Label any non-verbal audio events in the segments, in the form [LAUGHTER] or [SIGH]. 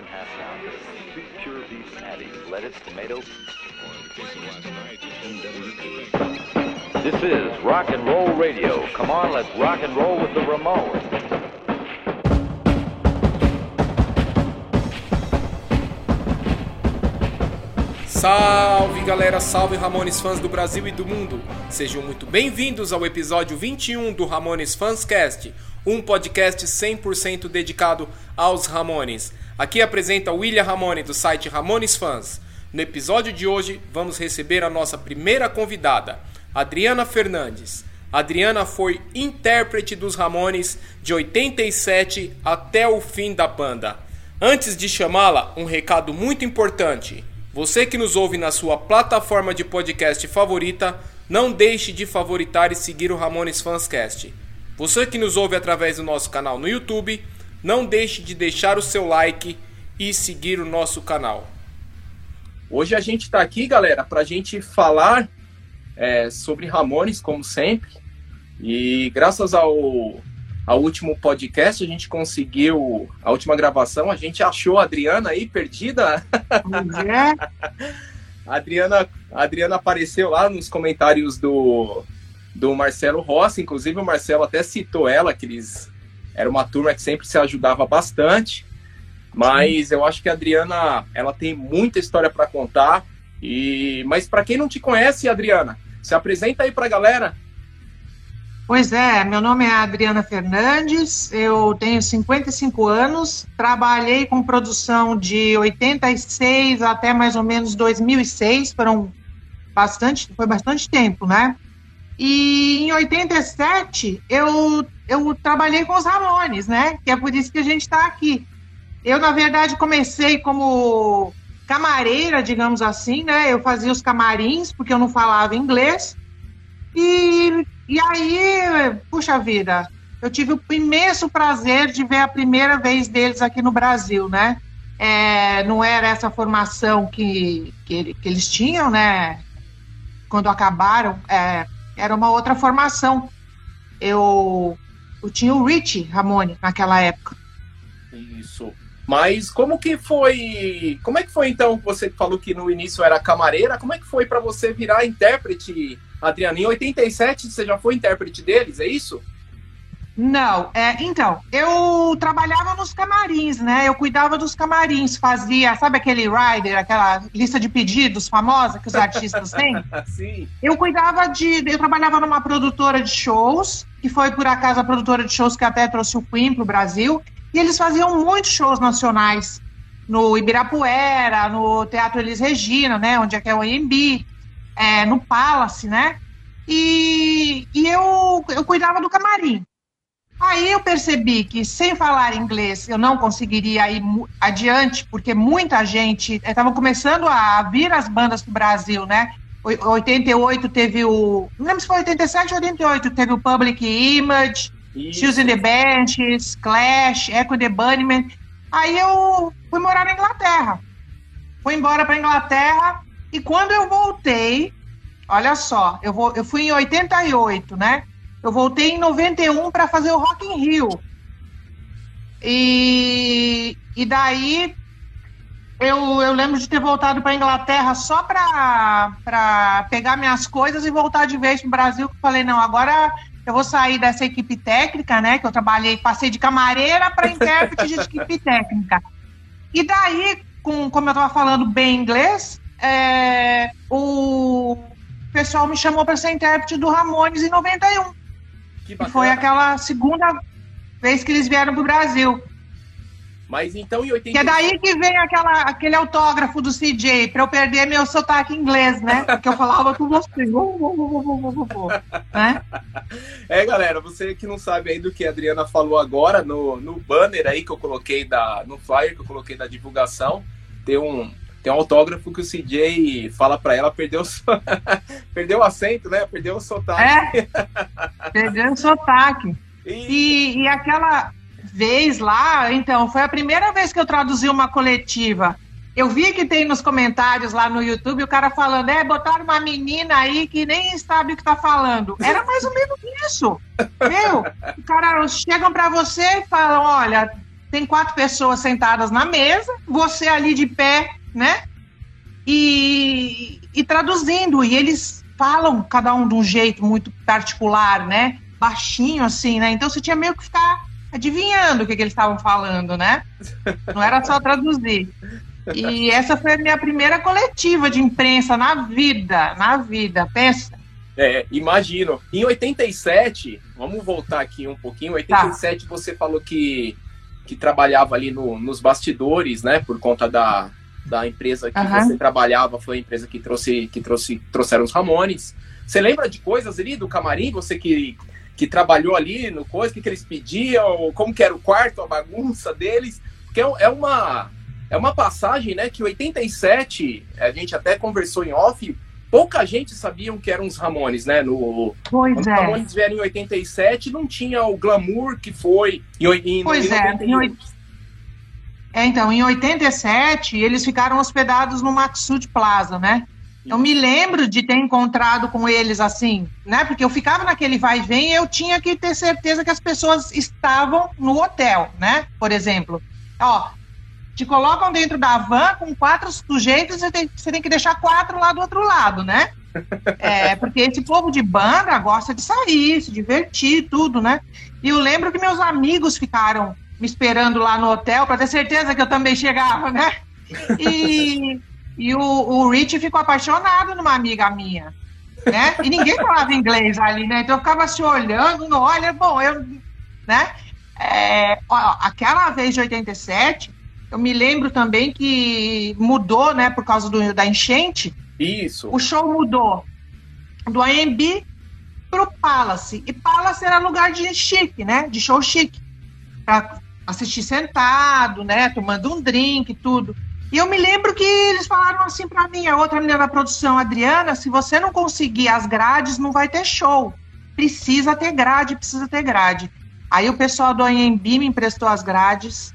chicken half pound, two pure beef patties, lettuce, tomato. This is rock and roll radio. Come on, let's rock and roll with the Ramones. Salve galera, salve Ramones fãs do Brasil e do mundo. Sejam muito bem-vindos ao episódio 21 do Ramones Fanscast, um podcast 100% dedicado aos Ramones. Aqui apresenta William Ramone do site Ramones Fans. No episódio de hoje, vamos receber a nossa primeira convidada, Adriana Fernandes. Adriana foi intérprete dos Ramones de 87 até o fim da banda. Antes de chamá-la, um recado muito importante. Você que nos ouve na sua plataforma de podcast favorita, não deixe de favoritar e seguir o Ramones Fanscast. Você que nos ouve através do nosso canal no YouTube, não deixe de deixar o seu like e seguir o nosso canal. Hoje a gente está aqui, galera, para a gente falar é, sobre Ramones, como sempre. E graças ao ao último podcast, a gente conseguiu, a última gravação, a gente achou a Adriana aí perdida. É. a [LAUGHS] Adriana, a Adriana apareceu lá nos comentários do, do Marcelo Rossi, inclusive o Marcelo até citou ela, que eles era uma turma que sempre se ajudava bastante. Mas eu acho que a Adriana, ela tem muita história para contar. E mas para quem não te conhece, Adriana, se apresenta aí para a galera. Pois é, meu nome é Adriana Fernandes, eu tenho 55 anos, trabalhei com produção de 86 até mais ou menos 2006, foram bastante, foi bastante tempo, né? E em 87 eu, eu trabalhei com os Ramones, né? Que é por isso que a gente está aqui. Eu, na verdade, comecei como camareira, digamos assim, né? Eu fazia os camarins, porque eu não falava inglês. E e aí, puxa vida, eu tive o imenso prazer de ver a primeira vez deles aqui no Brasil, né? É, não era essa formação que, que, que, eles tinham, né? Quando acabaram, é, era uma outra formação. Eu, tinha o Rich Ramone naquela época. Isso. Mas como que foi? Como é que foi então? Você falou que no início era camareira. Como é que foi para você virar intérprete Adriano, em 87 você já foi intérprete deles, é isso? Não, é, então, eu trabalhava nos camarins, né? Eu cuidava dos camarins, fazia, sabe aquele rider, aquela lista de pedidos famosa que os artistas têm? [LAUGHS] Sim. Eu cuidava de, eu trabalhava numa produtora de shows, que foi por acaso a produtora de shows que até trouxe o Queen pro Brasil, e eles faziam muitos shows nacionais no Ibirapuera, no Teatro Elis Regina, né, onde é que é o AMB é, no Palace, né? E, e eu, eu cuidava do camarim. Aí eu percebi que sem falar inglês eu não conseguiria ir adiante, porque muita gente estava começando a vir as bandas do Brasil, né? 88 teve o. Não lembro se foi 87 ou 88, teve o Public Image, Shoes in the Benches, Clash, Echo the Bunnymen. Aí eu fui morar na Inglaterra. Fui embora para Inglaterra e quando eu voltei, olha só, eu, vou, eu fui em 88, né? Eu voltei em 91 para fazer o Rock in Rio. E, e daí eu, eu lembro de ter voltado para Inglaterra só para pegar minhas coisas e voltar de vez para o Brasil. Falei, não, agora eu vou sair dessa equipe técnica, né? Que eu trabalhei, passei de camareira para intérprete de equipe [LAUGHS] técnica. E daí, com, como eu estava falando bem inglês, é, o pessoal me chamou para ser intérprete do Ramones em 91. Que e foi aquela segunda vez que eles vieram para o Brasil. Mas então em 80. Que é daí que vem aquela, aquele autógrafo do CJ, para eu perder meu sotaque inglês, né? Porque eu falava com você. né? [LAUGHS] É, galera, você que não sabe aí do que a Adriana falou agora, no, no banner aí que eu coloquei, da, no flyer que eu coloquei da divulgação, tem um, tem um autógrafo que o CJ fala para ela, perdeu, [LAUGHS] perdeu o acento, né? Perdeu o sotaque. É, perdeu o sotaque. E... e, e aquela vez lá, então, foi a primeira vez que eu traduzi uma coletiva. Eu vi que tem nos comentários lá no YouTube o cara falando, é, botaram uma menina aí que nem sabe o que tá falando. Era mais ou menos isso. Meu, o cara chegam para você e falam, olha, tem quatro pessoas sentadas na mesa, você ali de pé, né? E, e traduzindo, e eles falam cada um de um jeito muito particular, né? Baixinho assim, né? Então você tinha meio que ficar adivinhando o que, que eles estavam falando, né? Não era só traduzir. E essa foi a minha primeira coletiva de imprensa na vida, na vida, pensa. É, imagino. Em 87, vamos voltar aqui um pouquinho, em 87 tá. você falou que, que trabalhava ali no, nos bastidores, né, por conta da, da empresa que uhum. você trabalhava, foi a empresa que trouxe que trouxe trouxeram os Ramones. Você lembra de coisas ali do camarim? Você que, que trabalhou ali no coisa, o que, que eles pediam, como que era o quarto, a bagunça deles? Porque é, é uma é uma passagem, né, que 87, a gente até conversou em off, pouca gente sabia que eram os Ramones, né? No, pois quando é. os Ramones vieram em 87, não tinha o glamour que foi em, em, pois em é, em, é, então, em 87, eles ficaram hospedados no Maxud Plaza, né? Eu me lembro de ter encontrado com eles assim, né? Porque eu ficava naquele vai e vem e eu tinha que ter certeza que as pessoas estavam no hotel, né? Por exemplo. Ó, te colocam dentro da van com quatro sujeitos e você tem, você tem que deixar quatro lá do outro lado, né? [LAUGHS] É, porque esse povo de banda gosta de sair, se divertir, tudo, né? E eu lembro que meus amigos ficaram me esperando lá no hotel para ter certeza que eu também chegava, né? E, e o, o Rich ficou apaixonado numa amiga minha, né? E ninguém falava inglês ali, né? Então eu ficava se olhando, não olha, bom, eu, né? É, ó, aquela vez de 87, eu me lembro também que mudou, né, por causa do, da enchente. Isso. O show mudou do AMB pro Palace. E Palace era lugar de chique, né? De show chique. Pra assistir sentado, né? Tomando um drink e tudo. E eu me lembro que eles falaram assim para mim, a outra menina da produção, Adriana, se você não conseguir as grades, não vai ter show. Precisa ter grade, precisa ter grade. Aí o pessoal do AMB me emprestou as grades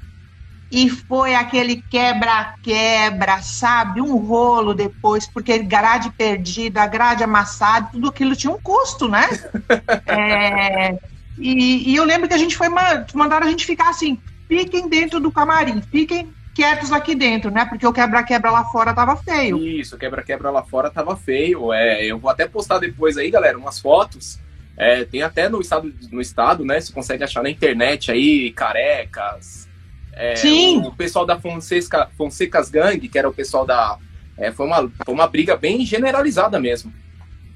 e foi aquele quebra-quebra, sabe? Um rolo depois, porque grade perdida, grade amassada, tudo aquilo tinha um custo, né? [LAUGHS] é, e, e, eu lembro que a gente foi mandaram a gente ficar assim, fiquem dentro do camarim, fiquem quietos aqui dentro, né? Porque o quebra-quebra lá fora tava feio. Isso, o quebra-quebra lá fora tava feio. É, eu vou até postar depois aí, galera, umas fotos. É, tem até no estado, no estado, né? Você consegue achar na internet aí, carecas. É, Sim. O, o, pessoal da Fonseca, Fonsecas Gang, que era o pessoal da. É, foi, uma, foi uma briga bem generalizada mesmo.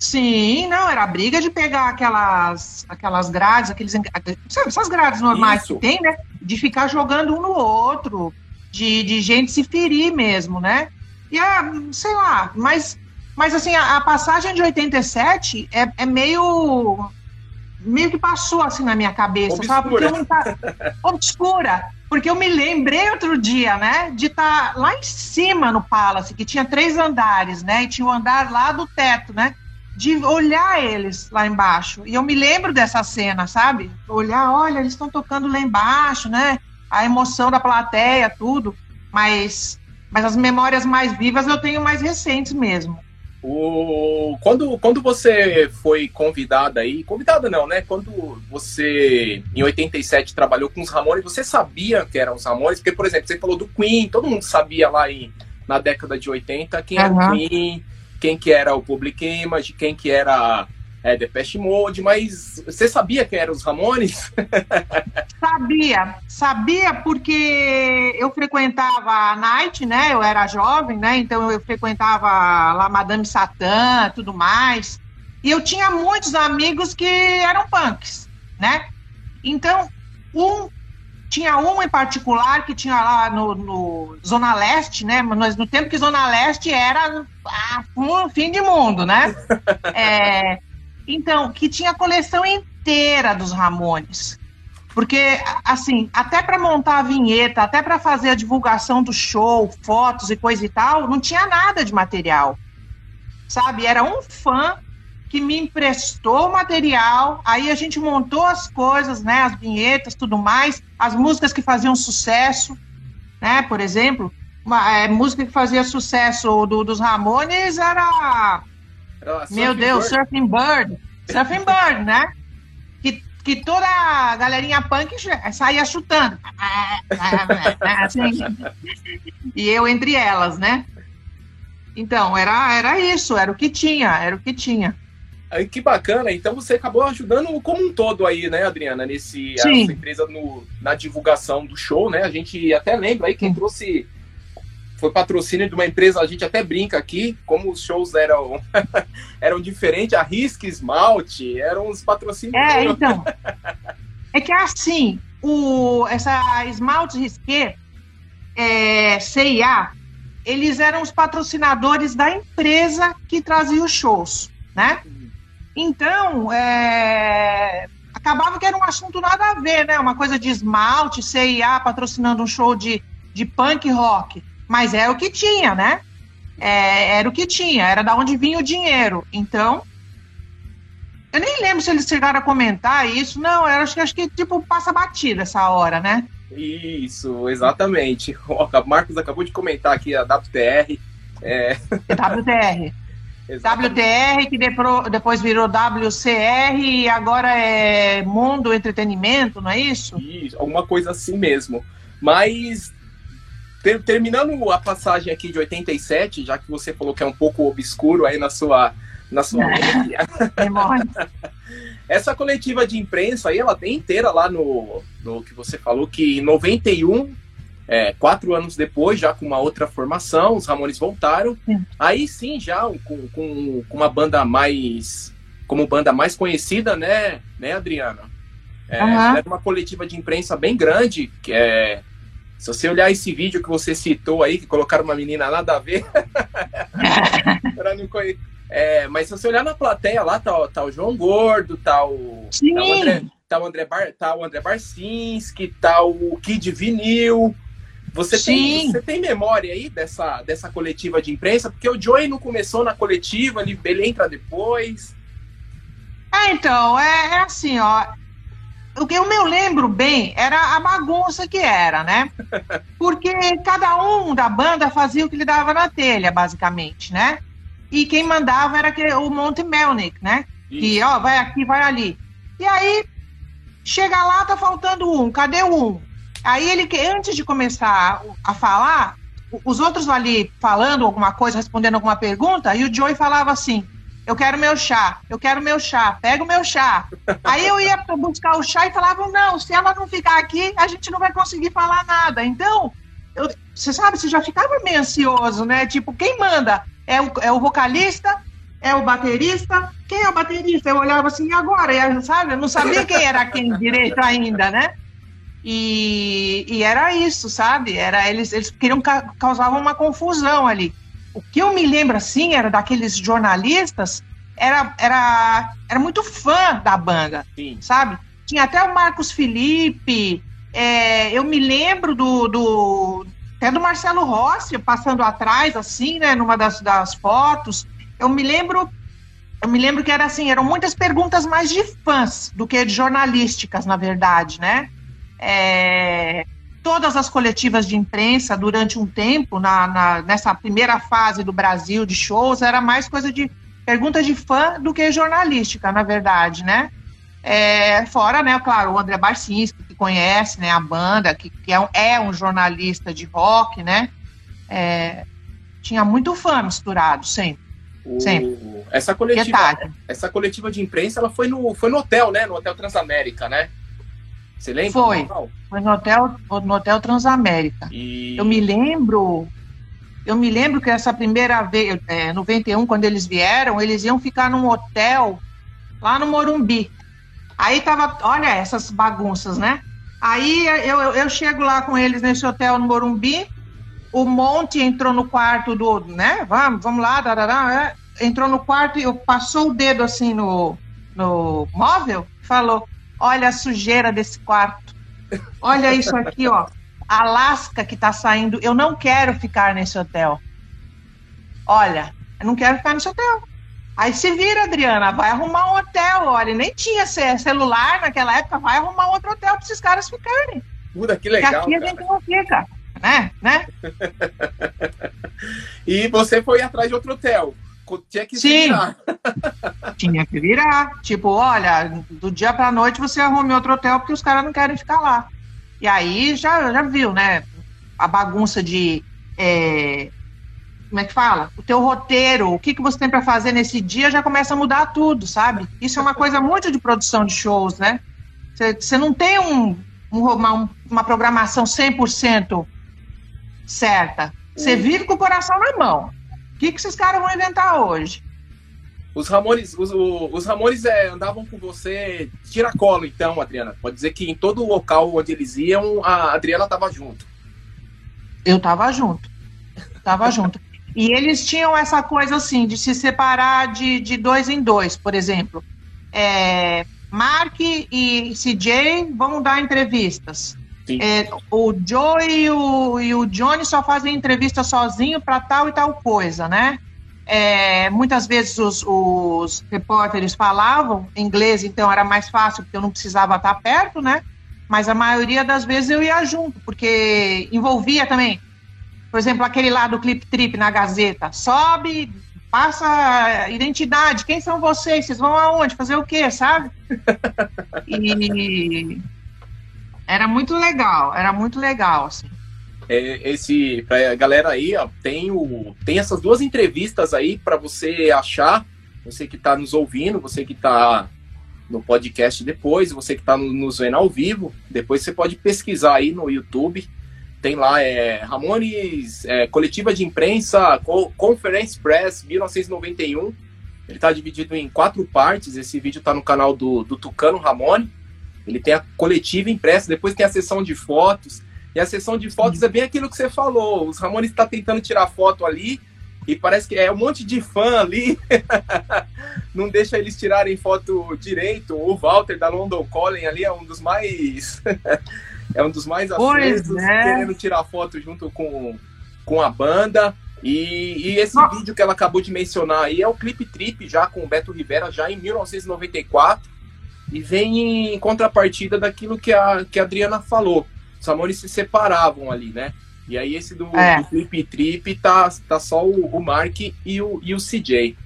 Sim, não, era a briga de pegar aquelas, aquelas grades, aqueles. Sabe, essas grades normais Isso. que tem, né? De ficar jogando um no outro, de, de gente se ferir mesmo, né? E a, sei lá, mas, mas assim, a, a passagem de 87 é, é meio. meio que passou assim na minha cabeça, obscura. sabe? Porque eu não tá, obscura. Porque eu me lembrei outro dia, né, de estar tá lá em cima no Palace, que tinha três andares, né, e tinha o um andar lá do teto, né, de olhar eles lá embaixo. E eu me lembro dessa cena, sabe? Olhar, olha, eles estão tocando lá embaixo, né? A emoção da plateia, tudo. Mas, mas as memórias mais vivas eu tenho mais recentes mesmo. O, quando, quando você foi convidada aí, convidada não, né? Quando você, em 87, trabalhou com os Ramones, você sabia que eram os Ramones? Porque, por exemplo, você falou do Queen, todo mundo sabia lá em, na década de 80 quem uhum. era o Queen, quem que era o Public Image, quem que era é, Depeche Mode, mas você sabia quem eram os Ramones? [LAUGHS] sabia, sabia porque eu frequentava a Night, né? Eu era jovem, né? Então eu frequentava lá Madame Satã, tudo mais. E eu tinha muitos amigos que eram punks, né? Então, um tinha um em particular que tinha lá no, no Zona Leste, né? Mas no tempo que Zona Leste era ah, um fim de mundo, né? [LAUGHS] É, então, que tinha a coleção inteira dos Ramones. Porque, assim, até para montar a vinheta, até para fazer a divulgação do show, fotos e coisa e tal, não tinha nada de material. Sabe? Era um fã que me emprestou o material, aí a gente montou as coisas, né, as vinhetas, tudo mais, as músicas que faziam sucesso, né, por exemplo, uma é, música que fazia sucesso do, dos Ramones era, era meu Deus, Bird. Surfing Bird, Surfing Bird, né, que que toda a galerinha punk saía chutando. [LAUGHS] Assim, e eu entre elas, né? Então, era, era isso, era o que tinha, era o que tinha. Aí, que bacana, então você acabou ajudando como um todo aí, né, Adriana, nesse a empresa no, na divulgação do show, né? A gente até lembra aí quem trouxe foi patrocínio de uma empresa, a gente até brinca aqui, como os shows eram [LAUGHS] eram diferentes, a Risk Esmalte, eram os patrocínios. É, então. é que assim, o, essa Esmalte Risqué, é, CIA, eles eram os patrocinadores da empresa que trazia os shows, né? Então, é, acabava que era um assunto nada a ver, né? Uma coisa de esmalte, CIA patrocinando um show de, de punk rock. Mas era o que tinha, né? É, era o que tinha, era da onde vinha o dinheiro. Então, eu nem lembro se eles chegaram a comentar isso. Não, eu acho, acho que, tipo, passa batida essa hora, né? Isso, exatamente. [LAUGHS] O Marcos acabou de comentar aqui a WTR. É... WTR. WTR, que depois virou WCR e agora é Mundo Entretenimento, não é isso? Isso, alguma coisa assim mesmo. Mas ter, terminando a passagem aqui de 87, já que você falou que é um pouco obscuro aí na sua. Na sua [LAUGHS] Essa coletiva de imprensa aí, ela tem inteira lá no, no que você falou que em 91, é, quatro anos depois, já com uma outra formação, os Ramones voltaram. Sim. Aí sim, já com, com, com, uma banda mais. como banda mais conhecida, né, né Adriana? É, uhum. Era uma coletiva de imprensa bem grande, que é se você olhar esse vídeo que você citou aí, que colocaram uma menina nada a ver. [LAUGHS] é, mas se você olhar na plateia lá, tá, tá o João Gordo, tá o, Sim. tá o André, tá o André, Bar, tá o André Barcinski, tá o Kid Vinil. Você tem, você tem memória aí dessa, dessa coletiva de imprensa? Porque o Joey não começou na coletiva, ele, ele entra depois. É, então, é, é assim, ó o que eu me lembro bem era a bagunça que era, né? [LAUGHS] Porque cada um da banda fazia o que lhe dava na telha, basicamente, né? E quem mandava era o Monte Melnick, né? Isso. Que, ó, vai aqui, vai ali. E aí, chega lá, tá faltando um, cadê o um? Aí ele, antes de começar a falar, os outros ali falando alguma coisa, respondendo alguma pergunta, e o Joey falava assim, eu quero meu chá, eu quero meu chá, pega o meu chá. Aí eu ia buscar o chá e falava, não, se ela não ficar aqui, a gente não vai conseguir falar nada. Então, eu, você sabe, você já ficava meio ansioso, né? Tipo, quem manda? É o, é o vocalista? É o baterista? Quem é o baterista? Eu olhava assim, e agora? Eu, sabe? Eu não sabia quem era quem direito ainda, né? E, e era isso, sabe? Era, eles, eles queriam causavam uma confusão ali o que eu me lembro assim era daqueles jornalistas era era era muito fã da banda, Sim. sabe? Tinha até o Marcos Felipe, é, eu me lembro do, do até do Marcelo Rossi passando atrás assim, né, numa das, das fotos. Eu me lembro eu me lembro que era assim, eram muitas perguntas mais de fãs do que de jornalísticas, na verdade, né? É, todas as coletivas de imprensa durante um tempo, na, na, nessa primeira fase do Brasil de shows, era mais coisa de pergunta de fã do que jornalística, na verdade, né? É, fora, né, claro, o André Barcinski, que conhece né, a banda, que, que é, um, é um jornalista de rock, né? É, tinha muito fã misturado, sempre. O... sempre. Essa coletiva, essa coletiva de imprensa ela foi no, foi no hotel, né? No Hotel Transamérica, né? Você lembra? Foi. Foi no Hotel, no hotel Transamérica. E... Eu me lembro. Eu me lembro que essa primeira vez, é, 91, quando eles vieram, eles iam ficar num hotel lá no Morumbi. Aí tava, olha essas bagunças, né? Aí eu, eu, eu chego lá com eles nesse hotel no Morumbi, o Monte entrou no quarto do, né? Vamos, vamos lá, darará, é, entrou no quarto e eu passou o dedo assim no, no móvel, falou: Olha a sujeira desse quarto. Olha isso aqui, ó. Alasca que tá saindo. Eu não quero ficar nesse hotel. Olha, eu não quero ficar nesse hotel. Aí se vira, Adriana, vai arrumar um hotel. Olha, nem tinha celular naquela época, vai arrumar outro hotel para esses caras ficarem. Puta, que legal. Porque aqui cara. a gente não fica, né? né? [LAUGHS] e você foi atrás de outro hotel. Tinha que Sim. virar. [LAUGHS] tinha que virar. Tipo, olha, do dia pra noite você arruma outro hotel porque os caras não querem ficar lá. E aí já, já viu, né? A bagunça de. É, como é que fala? O teu roteiro, o que, que você tem para fazer nesse dia já começa a mudar tudo, sabe? Isso é uma coisa muito de produção de shows, né? Você não tem um, um, uma, uma programação 100% certa. Você vive com o coração na mão. O que, que esses caras vão inventar hoje? Os Ramones, os, os Ramones é, andavam com você tiracolo, então, Adriana. Pode dizer que em todo local onde eles iam, a Adriana estava junto. Eu estava junto. Tava junto. E eles tinham essa coisa assim, de se separar de, de dois em dois, por exemplo. É, Mark e CJ vão dar entrevistas. É, o Joe e o, e o Johnny só fazem entrevista sozinho para tal e tal coisa, né? É, muitas vezes os, os, repórteres falavam inglês, então era mais fácil, porque eu não precisava estar perto, né? Mas a maioria das vezes eu ia junto, porque envolvia também. Por exemplo, aquele lá do Clip Trip na Gazeta. Sobe, passa identidade, quem são vocês? Vocês vão aonde? Fazer o quê, sabe? [LAUGHS] e era muito legal, era muito legal, assim. É, esse pra galera aí, ó, tem o tem essas duas entrevistas aí para você achar, você que está nos ouvindo, você que está no podcast depois, você que está nos vendo ao vivo, depois você pode pesquisar aí no YouTube. Tem lá é, Ramones é, Coletiva de Imprensa Conference Press 1991. Ele está dividido em quatro partes. Esse vídeo está no canal do, do Tucano Ramone. Ele tem a coletiva impressa, depois tem a sessão de fotos. E a sessão de fotos é bem aquilo que você falou. Os Ramones está tentando tirar foto ali e parece que é um monte de fã ali. [LAUGHS] Não deixa eles tirarem foto direito. O Walter da London Calling ali é um dos mais [LAUGHS] é um dos mais acessos, é. querendo tirar foto junto com, com a banda. E, e esse Nossa. vídeo que ela acabou de mencionar aí é o Clip Trip, já com o Beto Rivera, já em 1994 e vem em contrapartida daquilo que a, que a Adriana falou. Os amores se separavam ali, né? E aí esse do, é. do Flip Trip tá, tá só o, o Mark e o, e o CJ.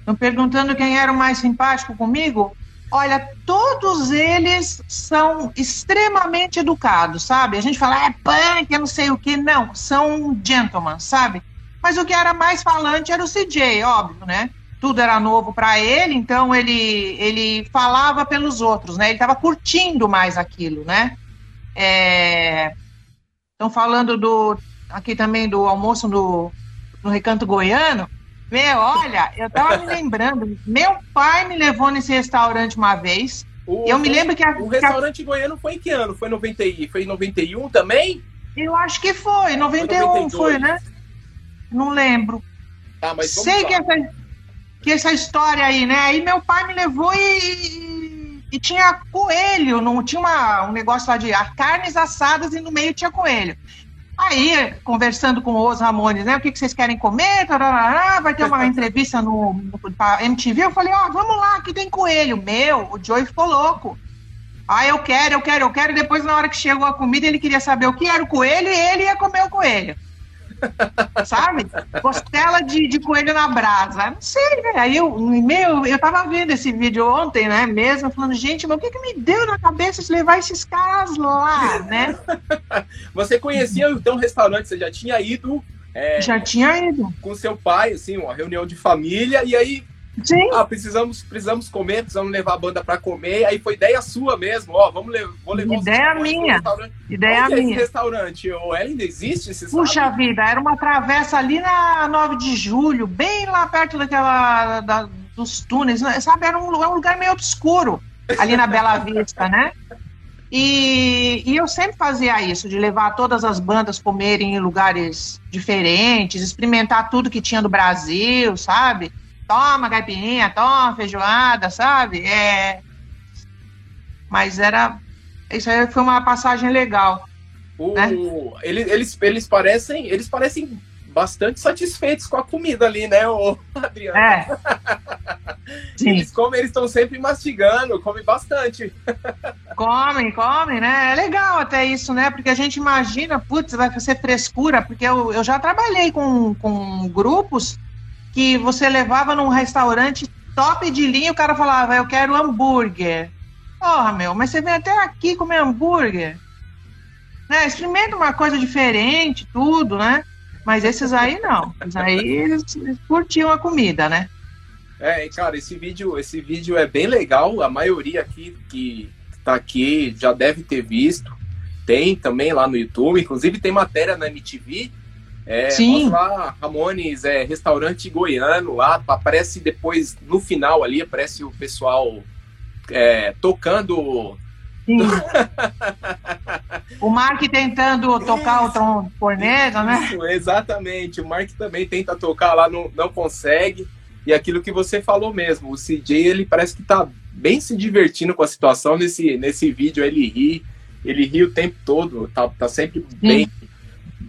Estão perguntando quem era o mais simpático comigo? Olha, todos eles são extremamente educados, sabe? A gente fala, é punk, eu não sei o que. Não, são gentlemen, sabe? Mas o que era mais falante era o CJ, óbvio, né? Tudo era novo para ele, então ele, ele falava pelos outros, né? Ele estava curtindo mais aquilo, né? Estão é... falando do aqui também do almoço no, no Recanto Goiano. Meu, olha, eu estava me lembrando, meu pai me levou nesse restaurante uma vez. O, eu me lembro que a, o restaurante que a... goiano foi em que ano? Foi 90, foi em 91 também? Eu acho que foi, 91 foi, foi né? Não lembro. Ah, mas Sei lá. que essa, que essa história aí, né? Aí meu pai me levou e, e tinha coelho, não tinha uma, um negócio lá de carnes assadas e no meio tinha coelho. Aí, conversando com os Ramones, né? O que, que vocês querem comer? Tarará, vai ter uma [LAUGHS] entrevista no, no MTV. Eu falei, ó, oh, vamos lá, que tem coelho. Meu, o Joey ficou louco. Ah, eu quero, eu quero, eu quero. E depois, na hora que chegou a comida, ele queria saber o que era o coelho e ele ia comer o coelho. Sabe? Costela de, de coelho na brasa. Não sei, velho. Aí eu, eu tava vendo esse vídeo ontem, né? Mesmo, falando, gente, mas o que, que me deu na cabeça de levar esses caras lá, né? [LAUGHS] Você conhecia então o restaurante, você já tinha ido. É, já tinha ido. Com seu pai, assim, uma reunião de família, e aí Ah, precisamos, precisamos comer, precisamos levar a banda para comer. Aí foi ideia sua mesmo, ó, vamos levar, vou levar Ideia minha. Ideia Onde minha. É esse restaurante? Ou ainda existe esse Puxa vida, era uma travessa ali na 9 de julho, bem lá perto daquela da, dos túneis, né? sabe? Era um, um lugar meio obscuro ali na Bela [LAUGHS] Vista, né? E, e, eu sempre fazia isso, de levar todas as bandas comerem em lugares diferentes, experimentar tudo que tinha do Brasil, sabe? Toma caipirinha, toma feijoada, sabe? É... Mas era. Isso aí foi uma passagem legal. O... Né? Eles, eles, eles parecem. Eles parecem bastante satisfeitos com a comida ali, né, o Adriano? É. [LAUGHS] Sim. Eles comem, eles estão sempre mastigando, comem bastante. Comem, comem, né? É legal até isso, né? Porque a gente imagina, putz, vai ser frescura, porque eu, eu já trabalhei com, com grupos que você levava num restaurante top de linha, o cara falava, eu quero hambúrguer. Porra, meu, mas você vem até aqui comer hambúrguer. Né? Experimenta uma coisa diferente, tudo, né? Mas esses aí não. Esses aí eles curtiam a comida, né? É, cara, esse vídeo, esse vídeo é bem legal. A maioria aqui que tá aqui já deve ter visto. Tem também lá no YouTube, inclusive tem matéria na MTV. É, Sim. lá, Ramones, é, restaurante goiano lá, aparece depois, no final ali, aparece o pessoal é, tocando. Sim. [LAUGHS] o Mark tentando tocar o trombonesa, né? Isso, exatamente. O Mark também tenta tocar lá, não, não consegue. E aquilo que você falou mesmo, o CJ ele parece que tá bem se divertindo com a situação nesse, nesse vídeo, ele ri, ele ri o tempo todo, tá, tá sempre bem,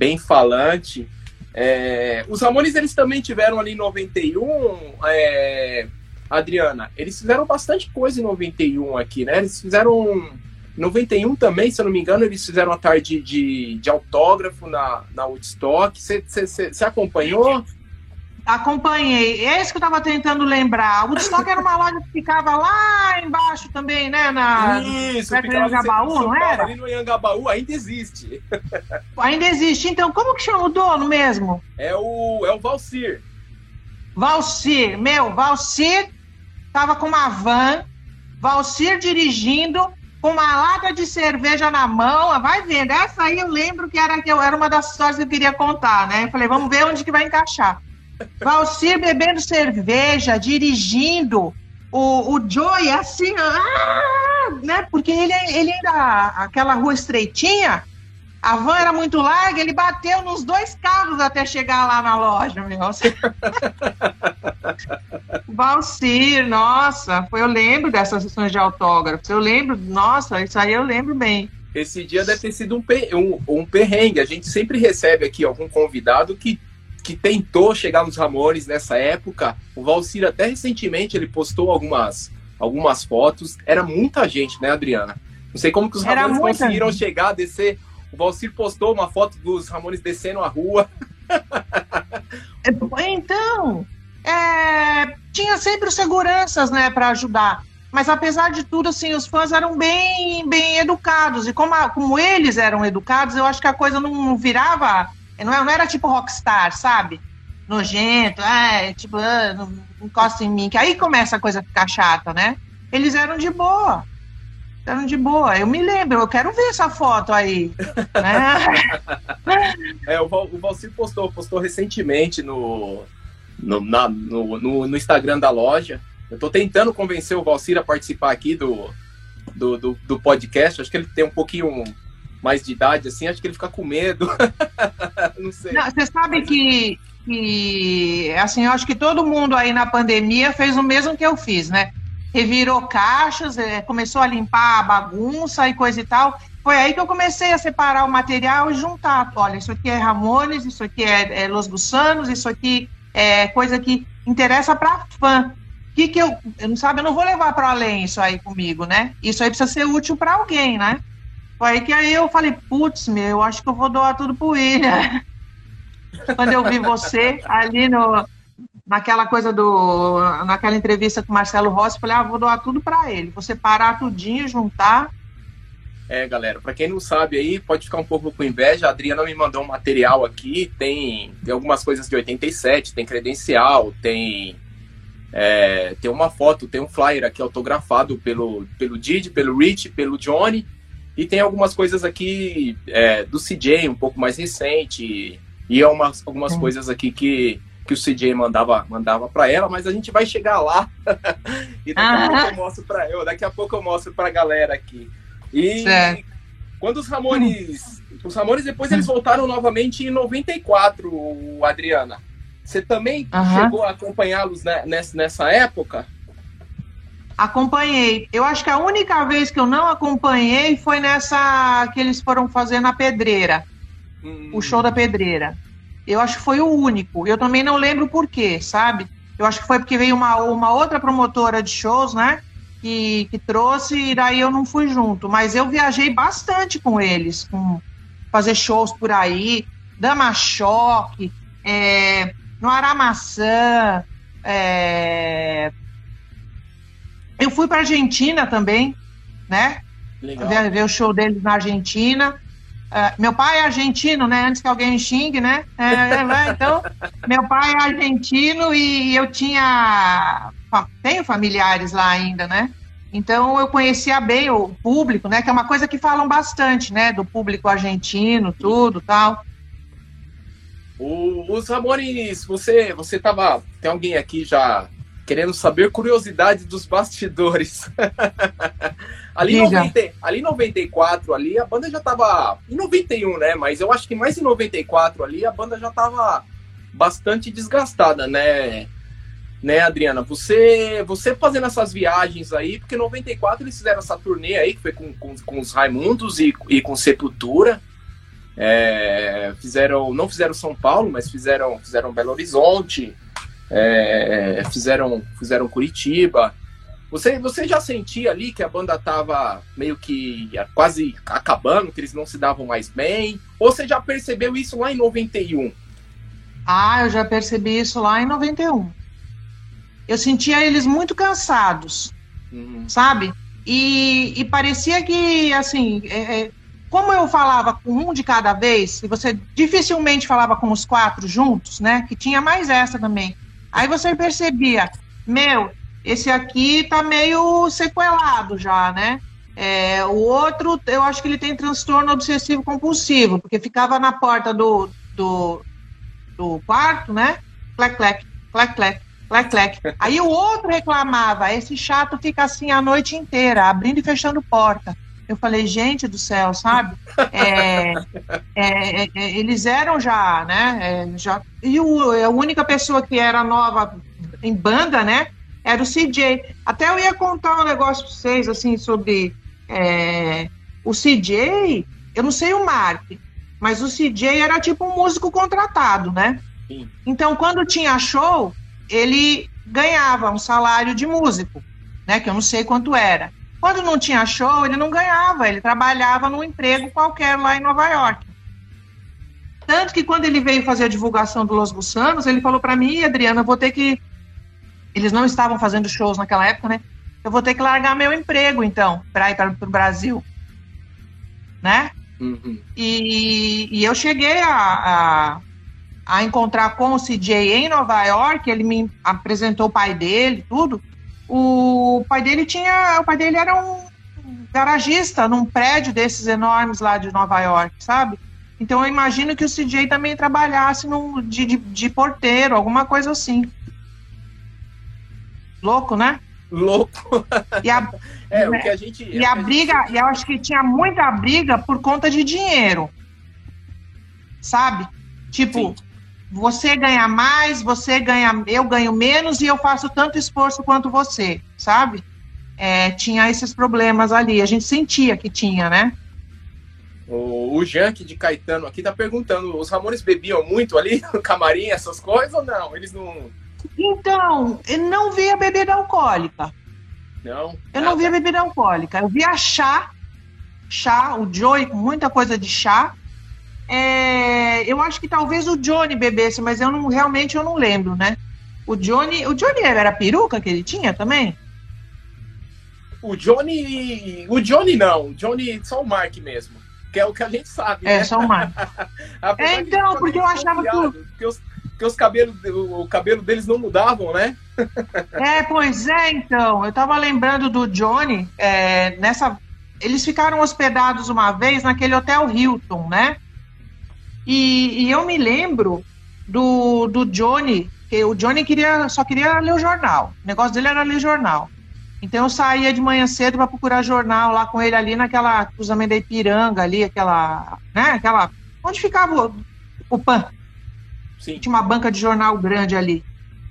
bem falante. É, os Ramones eles também tiveram ali em 91, é, Adriana, eles fizeram bastante coisa em 91 aqui, né? Eles fizeram 91 também, se eu não me engano, eles fizeram a tarde de, de autógrafo na, na Woodstock. Você acompanhou? Acompanhei. É isso que eu estava tentando lembrar. O Woodstock era uma loja que ficava lá embaixo também, né? Na, isso, ficava Angabaú, não era? Ali no Angabaú ainda existe. Ainda existe. Então, como que chama o dono mesmo? É o, é o Valcir. Valcir. Meu, Valcir tava com uma van, Valcir dirigindo, com uma lata de cerveja na mão. Vai vendo. Essa aí eu lembro que era, que eu, era uma das histórias que eu queria contar, né? Eu falei, vamos ver onde que vai encaixar. Valcir bebendo cerveja, dirigindo. O, o Joey, assim, ah, né? Porque ele, ele ainda, aquela rua estreitinha, a van era muito larga, ele bateu nos dois carros até chegar lá na loja, meu. [LAUGHS] Valcir, nossa, foi, eu lembro dessas sessões de autógrafos. Eu lembro, nossa, isso aí eu lembro bem. Esse dia deve ter sido um, um, um perrengue. A gente sempre recebe aqui algum convidado que que tentou chegar nos Ramones nessa época. O Valcir até recentemente ele postou algumas, algumas fotos. Era muita gente, né, Adriana? Não sei como que os Ramones conseguiram gente. chegar, descer. O Valcir postou uma foto dos Ramones descendo a rua. [LAUGHS] então, é, tinha sempre os seguranças, né, para ajudar. Mas apesar de tudo, assim, os fãs eram bem, bem educados. E como, a, como eles eram educados, eu acho que a coisa não virava não, é, não era tipo rockstar, sabe? Nojento, é, tipo, ah, não encosta em mim. Que aí começa a coisa a ficar chata, né? Eles eram de boa. Eram de boa. Eu me lembro, eu quero ver essa foto aí. né? [LAUGHS] é, o, Val, o postou, postou recentemente no, no, na, no, no, no, Instagram da loja. Eu tô tentando convencer o Valcir a participar aqui do, do, do, do podcast. Acho que ele tem um pouquinho mais de idade, assim, acho que ele fica com medo. [LAUGHS] não sei. Não, você sabe que, que, assim, eu acho que todo mundo aí na pandemia fez o mesmo que eu fiz, né? Revirou caixas, é, começou a limpar a bagunça e coisa e tal. Foi aí que eu comecei a separar o material e juntar. Olha, isso aqui é Ramones, isso aqui é, é Los Gusanos, isso aqui é coisa que interessa para fã. Que que eu, eu não sabe, eu não vou levar para além isso aí comigo, né? Isso aí precisa ser útil para alguém, né? Foi aí que aí eu falei, putz, meu, eu acho que eu vou doar tudo pro William. [LAUGHS] Quando eu vi você ali no, naquela coisa do. naquela entrevista com o Marcelo Rossi, falei, ah, vou doar tudo para ele. Vou separar tudinho, juntar. É, galera, para quem não sabe aí, pode ficar um pouco com inveja. A Adriana me mandou um material aqui, tem, tem algumas coisas de 87, tem credencial, tem. É, tem uma foto, tem um flyer aqui autografado pelo, pelo Didi, pelo Rich, pelo Johnny. E tem algumas coisas aqui é, do CJ, um pouco mais recente, e algumas, algumas coisas aqui que, que o CJ mandava, mandava para ela, mas a gente vai chegar lá [LAUGHS] e daqui a pouco eu mostro para eu, daqui a pouco eu mostro para a galera aqui. E certo. quando os Ramones, os Ramones depois eles voltaram novamente em 94, Adriana. Você também chegou a acompanhá-los nessa, nessa época? Acompanhei. Eu acho que a única vez que eu não acompanhei foi nessa que eles foram fazer na Pedreira. Hum. O show da Pedreira. Eu acho que foi o único. Eu também não lembro por quê, sabe? Eu acho que foi porque veio uma, uma outra promotora de shows, né? Que, que trouxe e daí eu não fui junto. Mas eu viajei bastante com eles, com fazer shows por aí, Dama Choque, é, no Aramaçã. É... Eu fui para Argentina também, né? Legal. Ver, ver o show deles na Argentina. Uh, meu pai é argentino, né? Antes que alguém xingue, né? É então, meu pai é argentino e eu tinha. Tenho familiares lá ainda, né? Então eu conhecia bem o público, né? Que é uma coisa que falam bastante, né? Do público argentino, tudo tal. O, os Ramones, você, você tava. Tem alguém aqui já querendo saber curiosidades dos bastidores. [LAUGHS] ali, em 90, ali em 94, ali, a banda já tava. Em 91, né? Mas eu acho que mais em 94 ali, a banda já tava bastante desgastada, né? Né, Adriana? Você, você fazendo essas viagens aí, porque em 94 eles fizeram essa turnê aí, que foi com, com, com os Raimundos e, e com Sepultura. É, fizeram, não fizeram São Paulo, mas fizeram, fizeram Belo Horizonte é, fizeram, fizeram Curitiba. Você, você já sentia ali que a banda tava meio que quase acabando, que eles não se davam mais bem? Ou você já percebeu isso lá em 91? Ah, eu já percebi isso lá em 91. Eu sentia eles muito cansados, uhum. sabe? E, e, parecia que, assim, é, é, como eu falava com um de cada vez, e você dificilmente falava com os quatro juntos, né? Que tinha mais essa também. Aí você percebia, meu, esse aqui tá meio sequelado já, né? É, o outro, eu acho que ele tem transtorno obsessivo compulsivo, porque ficava na porta do, do, do quarto, né? Clec, clec, clec, clec, clec, clec. Aí o outro reclamava, esse chato fica assim a noite inteira, abrindo e fechando porta. Eu falei, gente do céu, sabe? É, é, é, é eles eram já, né? É, já, e o, a única pessoa que era nova em banda, né? Era o CJ. Até eu ia contar um negócio para vocês, assim, sobre é, o CJ. Eu não sei o Mark, mas o CJ era tipo um músico contratado, né? Sim. Então, quando tinha show, ele ganhava um salário de músico, né? Que eu não sei quanto era. Quando não tinha show, ele não ganhava, ele trabalhava num emprego qualquer lá em Nova York. Tanto que quando ele veio fazer a divulgação do Los Gusanos, ele falou para mim, Adriana, eu vou ter que. Eles não estavam fazendo shows naquela época, né? Eu vou ter que largar meu emprego, então, para ir para o Brasil. Né? Uhum. E, e, eu cheguei a, a, a, encontrar com o CJ em Nova York, ele me apresentou o pai dele, tudo. O pai dele tinha. O pai dele era um garagista num prédio desses enormes lá de Nova York, sabe? Então eu imagino que o CJ também trabalhasse num, de, de, de porteiro, alguma coisa assim. Louco, né? Louco. E a, [LAUGHS] é, o que a gente. E a briga, gente... eu acho que tinha muita briga por conta de dinheiro. Sabe? Tipo, Sim você ganha mais, você ganha, eu ganho menos e eu faço tanto esforço quanto você, sabe? É, tinha esses problemas ali, a gente sentia que tinha, né? O, o Jank de Caetano aqui tá perguntando: os Ramones bebiam muito ali no camarim, essas coisas ou não? Eles não. Então, eu não via bebida alcoólica. Não? Eu não via bebida alcoólica. Eu via chá, chá, o Joey com muita coisa de chá é, eu acho que talvez o Johnny bebesse, mas eu não realmente eu não lembro, né? O Johnny, o Johnny era peruca que ele tinha também? O Johnny, o Johnny não, o Johnny só o Mark mesmo, que é o que a gente sabe. É né? só o Mark. [LAUGHS] é, então, porque eu achava que porque os, porque os cabelos, o cabelo deles não mudavam, né? [LAUGHS] é, pois é, então. Eu tava lembrando do Johnny é, nessa. Eles ficaram hospedados uma vez naquele hotel Hilton, né? E, e eu me lembro do, do Johnny, que o Johnny queria, só queria ler o jornal. O negócio dele era ler jornal. Então eu saía de manhã cedo para procurar jornal lá com ele ali naquela cruzamento da Ipiranga ali, aquela, né, aquela onde ficava o, o PAN. Sim. Tinha uma banca de jornal grande ali.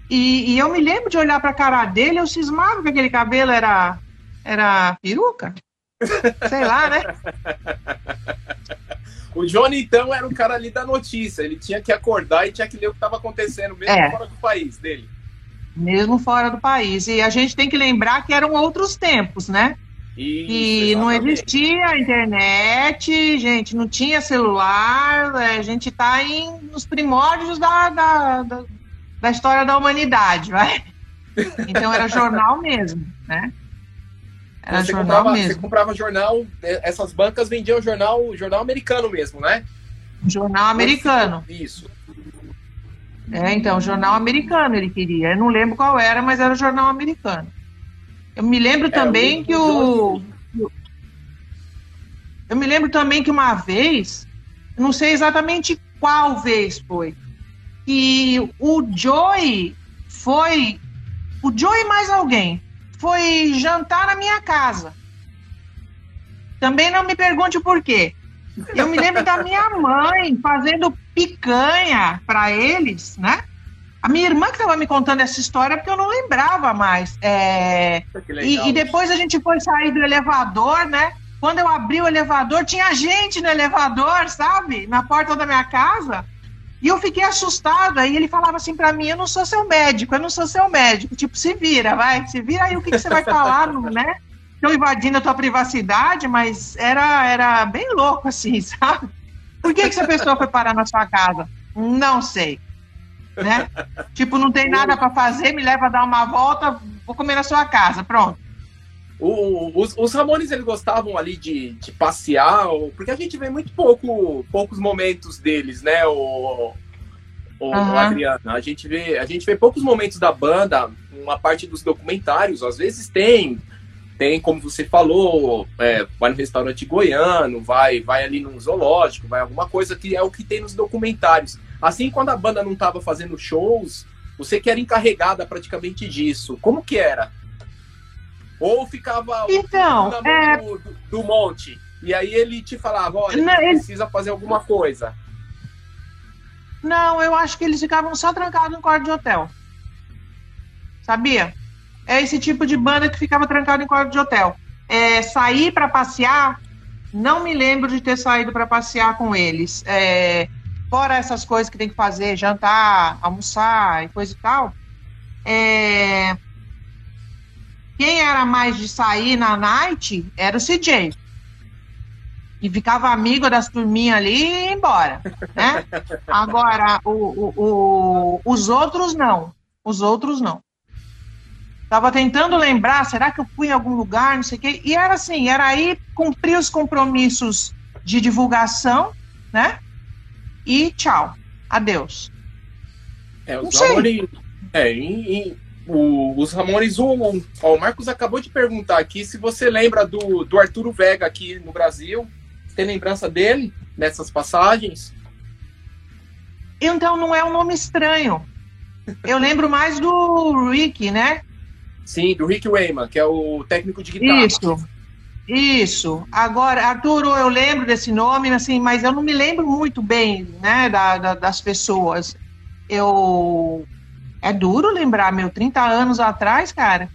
E, e eu me lembro de olhar para a cara dele, eu cismava que aquele cabelo era era peruca. [LAUGHS] Sei lá, né? [LAUGHS] O Johnny, então, era o cara ali da notícia. Ele tinha que acordar e tinha que ler o que estava acontecendo, mesmo é. fora do país dele. Mesmo fora do país. E a gente tem que lembrar que eram outros tempos, né? Isso, e não existia internet, gente, não tinha celular, é, a gente está nos primórdios da, da, da, da história da humanidade, vai. [LAUGHS] Então era jornal mesmo, né? Era você jornal comprava, mesmo. Você comprava jornal, é, essas bancas vendiam jornal, jornal americano mesmo, né? Jornal americano. Isso. É, então, jornal americano ele queria. Eu não lembro qual era, mas era jornal americano. Eu me lembro é, também que o. Eu me lembro também que uma vez, não sei exatamente qual vez foi, que o Joey foi. O Joey mais alguém foi jantar na minha casa. Também não me pergunte o porquê. Eu me lembro da minha [LAUGHS] mãe fazendo picanha para eles, né? A minha irmã que estava me contando essa história porque eu não lembrava mais. É... E, e, depois a gente foi sair do elevador, né? Quando eu abri o elevador, tinha gente no elevador, sabe? Na porta da minha casa. E eu fiquei assustada. E ele falava assim para mim: Eu não sou seu médico, eu não sou seu médico. Tipo, se vira, vai, se vira aí o que, que você vai falar, [LAUGHS] né? Estão invadindo a tua privacidade, mas era, era bem louco, assim, [LAUGHS] sabe? Por que, que essa pessoa foi parar na sua casa? Não sei. Né? Tipo, não tem nada para fazer, me leva a dar uma volta, vou comer na sua casa, pronto. O, os, os, Ramones eles gostavam ali de, de passear, porque a gente vê muito pouco, poucos momentos deles, né, o, o, uhum. o Adriano. A gente vê, a gente vê poucos momentos da banda, uma parte dos documentários, às vezes tem, tem como você falou, é, vai no restaurante goiano, vai, vai ali num zoológico, vai alguma coisa que é o que tem nos documentários. Assim, quando a banda não estava fazendo shows, você que era encarregada praticamente disso, como que era? Ou ficava então, na é... do, do, monte. E aí ele te falava, olha, não, ele... precisa fazer alguma coisa. Não, eu acho que eles ficavam só trancados no quarto de hotel. Sabia? É esse tipo de banda que ficava trancado em quarto de hotel. É, sair para passear, não me lembro de ter saído para passear com eles. É, fora essas coisas que tem que fazer, jantar, almoçar e coisa e tal. É, quem era mais de sair na night era o CJ. E ficava amigo das turminhas ali e ia embora, né? Agora, o, o, o, os outros não. Os outros não. Tava tentando lembrar, será que eu fui em algum lugar, não sei o quê. E era assim, era aí cumprir os compromissos de divulgação, né? E tchau. Adeus. É, os valores, é, em, em, o, os Ramones, o, o, Marcos acabou de perguntar aqui se você lembra do, do Arturo Vega aqui no Brasil. Tem lembrança dele nessas passagens? Então não é um nome estranho. Eu lembro mais do Rick, né? Sim, do Rick Wayman, que é o técnico de guitarra. Isso. Isso. Agora, Arturo, eu lembro desse nome, assim, mas eu não me lembro muito bem, né, da, da, das pessoas. Eu é duro lembrar, meu, 30 anos atrás, cara.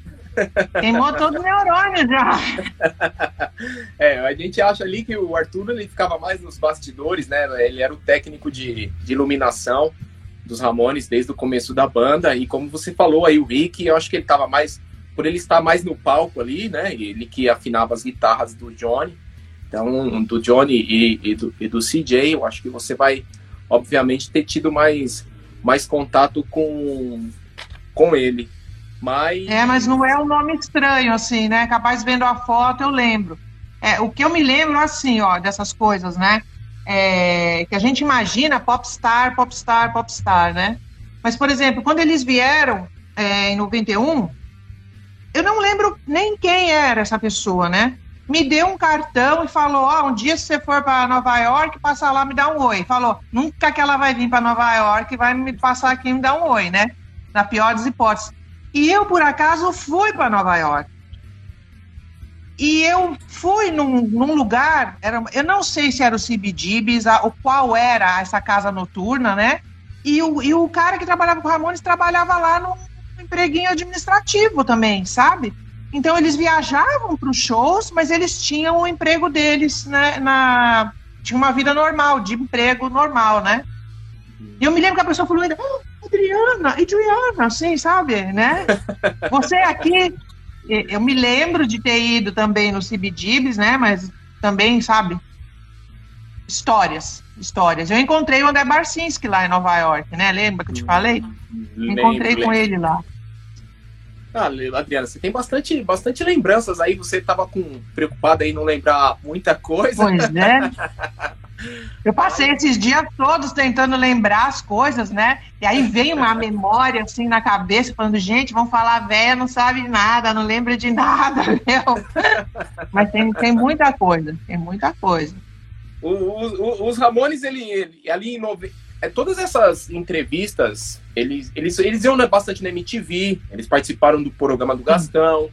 Queimou [LAUGHS] todo o neurônio já. [LAUGHS] É, a gente acha ali que o Arthur ele ficava mais nos bastidores, né? Ele era o técnico de, de iluminação dos Ramones desde o começo da banda. E como você falou aí, o Rick, eu acho que ele estava mais. Por ele estar mais no palco ali, né? Ele que afinava as guitarras do Johnny. Então, do Johnny e, e, do, e do CJ, eu acho que você vai, obviamente, ter tido mais mais contato com, com ele. Mas... É, mas não é um nome estranho, assim, né? Capaz vendo a foto, eu lembro. É, o que eu me lembro, assim, ó, dessas coisas, né? É, que a gente imagina popstar, popstar, popstar, né? Mas, por exemplo, quando eles vieram é, em 91, eu não lembro nem quem era essa pessoa, né? Me deu um cartão e falou: Ó, oh, um dia se você for para Nova York, passa lá me dá um oi. Falou: nunca que ela vai vir para Nova York vai me passar aqui e me dar um oi, né? Na pior das hipóteses. E eu, por acaso, fui para Nova York. E eu fui num, num, lugar, era, eu não sei se era o CBGBs, ou qual era essa casa noturna, né? E o, e o cara que trabalhava com o Ramones trabalhava lá num empreguinho administrativo também, sabe? Então eles viajavam para os shows, mas eles tinham o emprego deles, né? Na, tinha uma vida normal, de emprego normal, né? E eu me lembro que a pessoa falou ainda, oh, Adriana, Adriana, assim, sabe, né? [LAUGHS] Você aqui, eu me lembro de ter ido também no CBGBs, né? Mas também, sabe? histórias, histórias. Eu encontrei o André Barcinski lá em Nova York, né? Lembra que eu te falei? Lembro, encontrei lembro. com ele lá. Ah, Adriana, você tem bastante, bastante lembranças aí. Você estava com preocupada aí não lembrar muita coisa. Pois é. [LAUGHS] Eu passei esses dias todos tentando lembrar as coisas, né? E aí vem uma memória assim na cabeça, falando, gente, vamos falar velha, não sabe nada, não lembra de nada, [LAUGHS] meu. Mas tem, tem muita coisa, tem muita coisa. O, o, os Ramones, ele, ele ali em nove... é, todas essas entrevistas, eles, eles, eles iam bastante na MTV, eles participaram do programa do Gastão,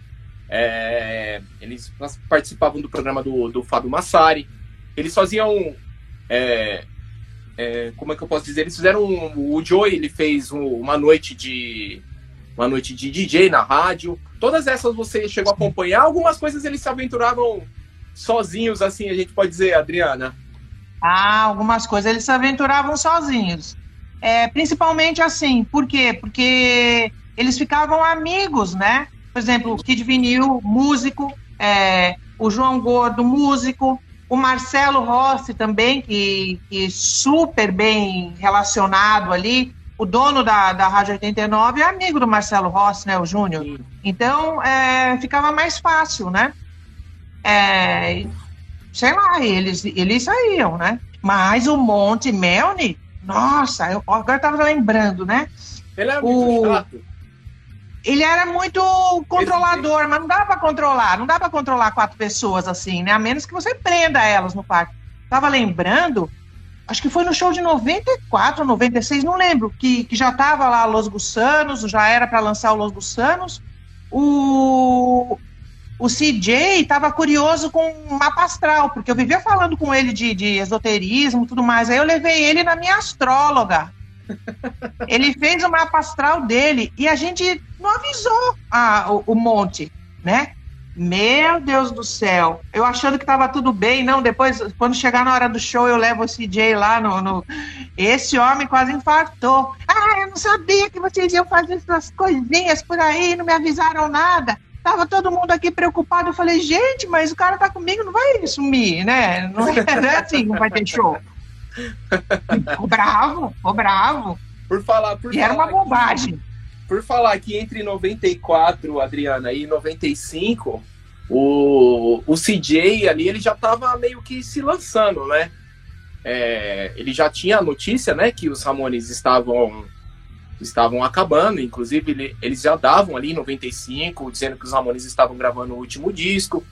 é, eles participavam do programa do, do Fábio Massari, eles faziam é, é, como é que eu posso dizer? Eles fizeram um, o Joey ele fez um, uma noite de uma noite de DJ na rádio. Todas essas você chegou a acompanhar. Algumas coisas eles se aventuravam sozinhos, assim a gente pode dizer, Adriana. Ah, algumas coisas eles se aventuravam sozinhos. É, principalmente assim, por quê? Porque eles ficavam amigos, né? Por exemplo, o Kid Vinil, músico, é, o João Gordo, músico, o Marcelo Rossi também, que, que super bem relacionado ali. O dono da, da Rádio 89 é amigo do Marcelo Rossi, né, o Júnior. Então, é, ficava mais fácil, né? É, sei lá, eles, eles saíam, né? Mas o Monte Melny, nossa, eu agora estava lembrando, né? Ele é muito o, chato ele era muito controlador, mas não dá para controlar, não dá para controlar quatro pessoas assim, né? A menos que você prenda elas no parque. Tava lembrando, acho que foi no show de 94, 96, não lembro, que, que já tava lá Los Gussanos, já era para lançar o Los Gussanos. O, o CJ estava curioso com o mapa astral, porque eu vivia falando com ele de, de esoterismo e tudo mais. Aí eu levei ele na minha astróloga [LAUGHS] ele fez o mapa astral dele e a gente não avisou a, o, o monte, né? Meu Deus do céu. Eu achando que tava tudo bem, não. Depois, quando chegar na hora do show, eu levo o CJ lá no. no... Esse homem quase infartou. Ah, eu não sabia que vocês iam fazer essas coisinhas por aí, não me avisaram nada. Tava todo mundo aqui preocupado. Eu falei, gente, mas o cara tá comigo, não vai sumir, né? Não é, não é assim, não vai ter show. Ficou bravo, ficou bravo. Por falar, por e falar era uma bobagem. Que, por falar que entre 94, Adriana, e 95, o, o CJ ali, ele já tava meio que se lançando, né? É, ele já tinha a notícia, né, que os Ramones estavam estavam acabando, inclusive ele, eles já davam ali em 95, dizendo que os Ramones estavam gravando o último disco.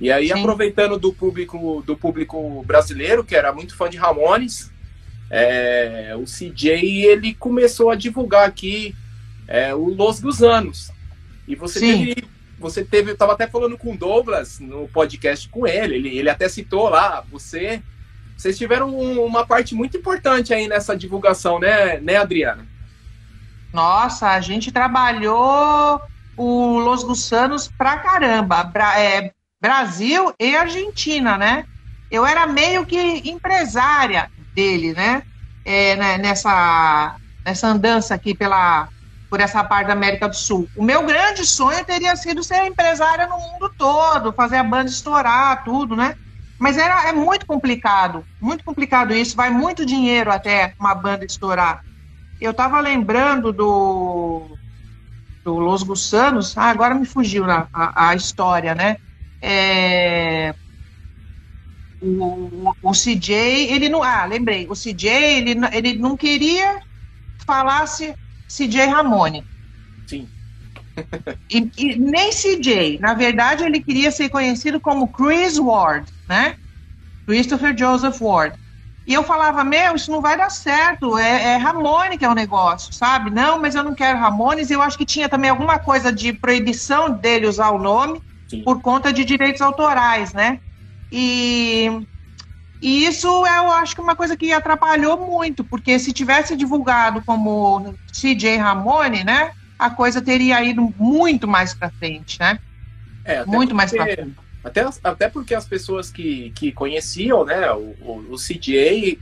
E aí, Sim. aproveitando do público, do público brasileiro, que era muito fã de Ramones, é, o CJ ele começou a divulgar aqui é, o Los Gusanos. E você Sim. teve. Você teve. Eu tava até falando com o Douglas no podcast com ele. Ele, ele até citou lá, você. Vocês tiveram uma parte muito importante aí nessa divulgação, né, né, Adriana? Nossa, a gente trabalhou o Los Gusanos pra caramba. Pra, é, Brasil e Argentina, né? Eu era meio que empresária dele, né? É, né, nessa, nessa andança aqui pela, por essa parte da América do Sul. O meu grande sonho teria sido ser empresária no mundo todo, fazer a banda estourar, tudo, né? Mas era, é muito complicado, muito complicado isso, vai muito dinheiro até uma banda estourar. Eu estava lembrando do, do Los Gussanos, ah, agora me fugiu a, a, a história, né? É, o, o CJ, ele não. Ah, lembrei. O CJ, ele, ele não queria falasse CJ Ramone. Sim. e, e, nem CJ. Na verdade, ele queria ser conhecido como Chris Ward, né? Christopher Joseph Ward. E eu falava, meu, isso não vai dar certo, é, é Ramone que é o negócio, sabe? Não, mas eu não quero Ramones. Eu acho que tinha também alguma coisa de proibição dele usar o nome. Sim. por conta de direitos autorais, né? E, e isso eu acho que é uma coisa que atrapalhou muito, porque se tivesse divulgado como CJ Ramone, né? A coisa teria ido muito mais para frente, né? É, muito mais para frente. Até, até porque as pessoas que, que conheciam, né, o, o, o CJ,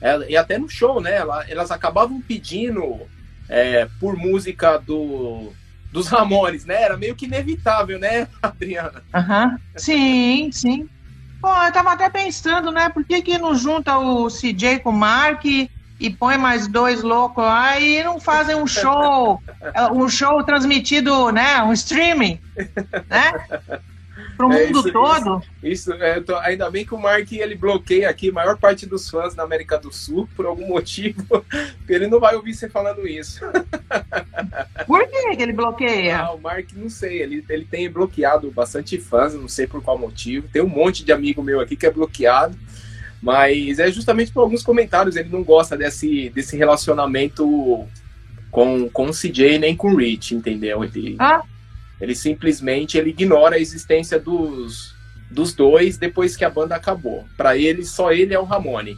é, e até no show, né, elas acabavam pedindo é, por música do, dos [LAUGHS] Ramones, né? Era meio que inevitável, né, [LAUGHS] Adriana? Aham. Sim, sim. Pô, eu tava até pensando, né? Por que que não junta o CJ com o Mark e, e põe mais dois loucos lá e não fazem um show, [LAUGHS] um show transmitido, né? Um streaming, né? Pro é, mundo isso, todo. Isso, isso é, tô, ainda bem que o Mark ele bloqueia aqui a maior parte dos fãs na América do Sul, por algum motivo. [LAUGHS] ele não vai ouvir você falando isso. Por que ele bloqueia? Ah, o Mark, não sei, ele, ele tem bloqueado bastante fãs, não sei por qual motivo. Tem um monte de amigo meu aqui que é bloqueado. Mas é justamente por alguns comentários, ele não gosta desse, desse relacionamento com, com o CJ nem com o Rich, entendeu? Ele, ah. Ele simplesmente ele ignora a existência dos, dos dois depois que a banda acabou. Para ele, só ele é o Ramone.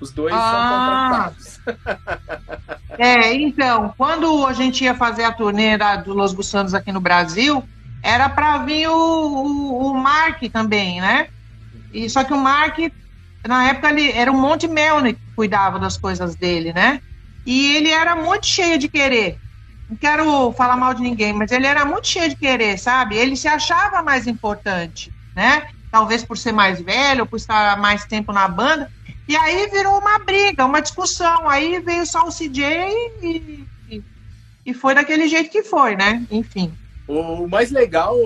Os dois ah. são contratados. [LAUGHS] é, então, quando a gente ia fazer a turnê do Los Gusanos aqui no Brasil, era para vir o, o, o, Mark também, né? E, só que o Mark, na época, ele, era um monte Melnick que cuidava das coisas dele, né? E ele era muito cheio de querer não quero falar mal de ninguém, mas ele era muito cheio de querer, sabe? Ele se achava mais importante, né? Talvez por ser mais velho, por estar mais tempo na banda. E aí virou uma briga, uma discussão. Aí veio só o CJ e, e, foi daquele jeito que foi, né? Enfim. O mais legal,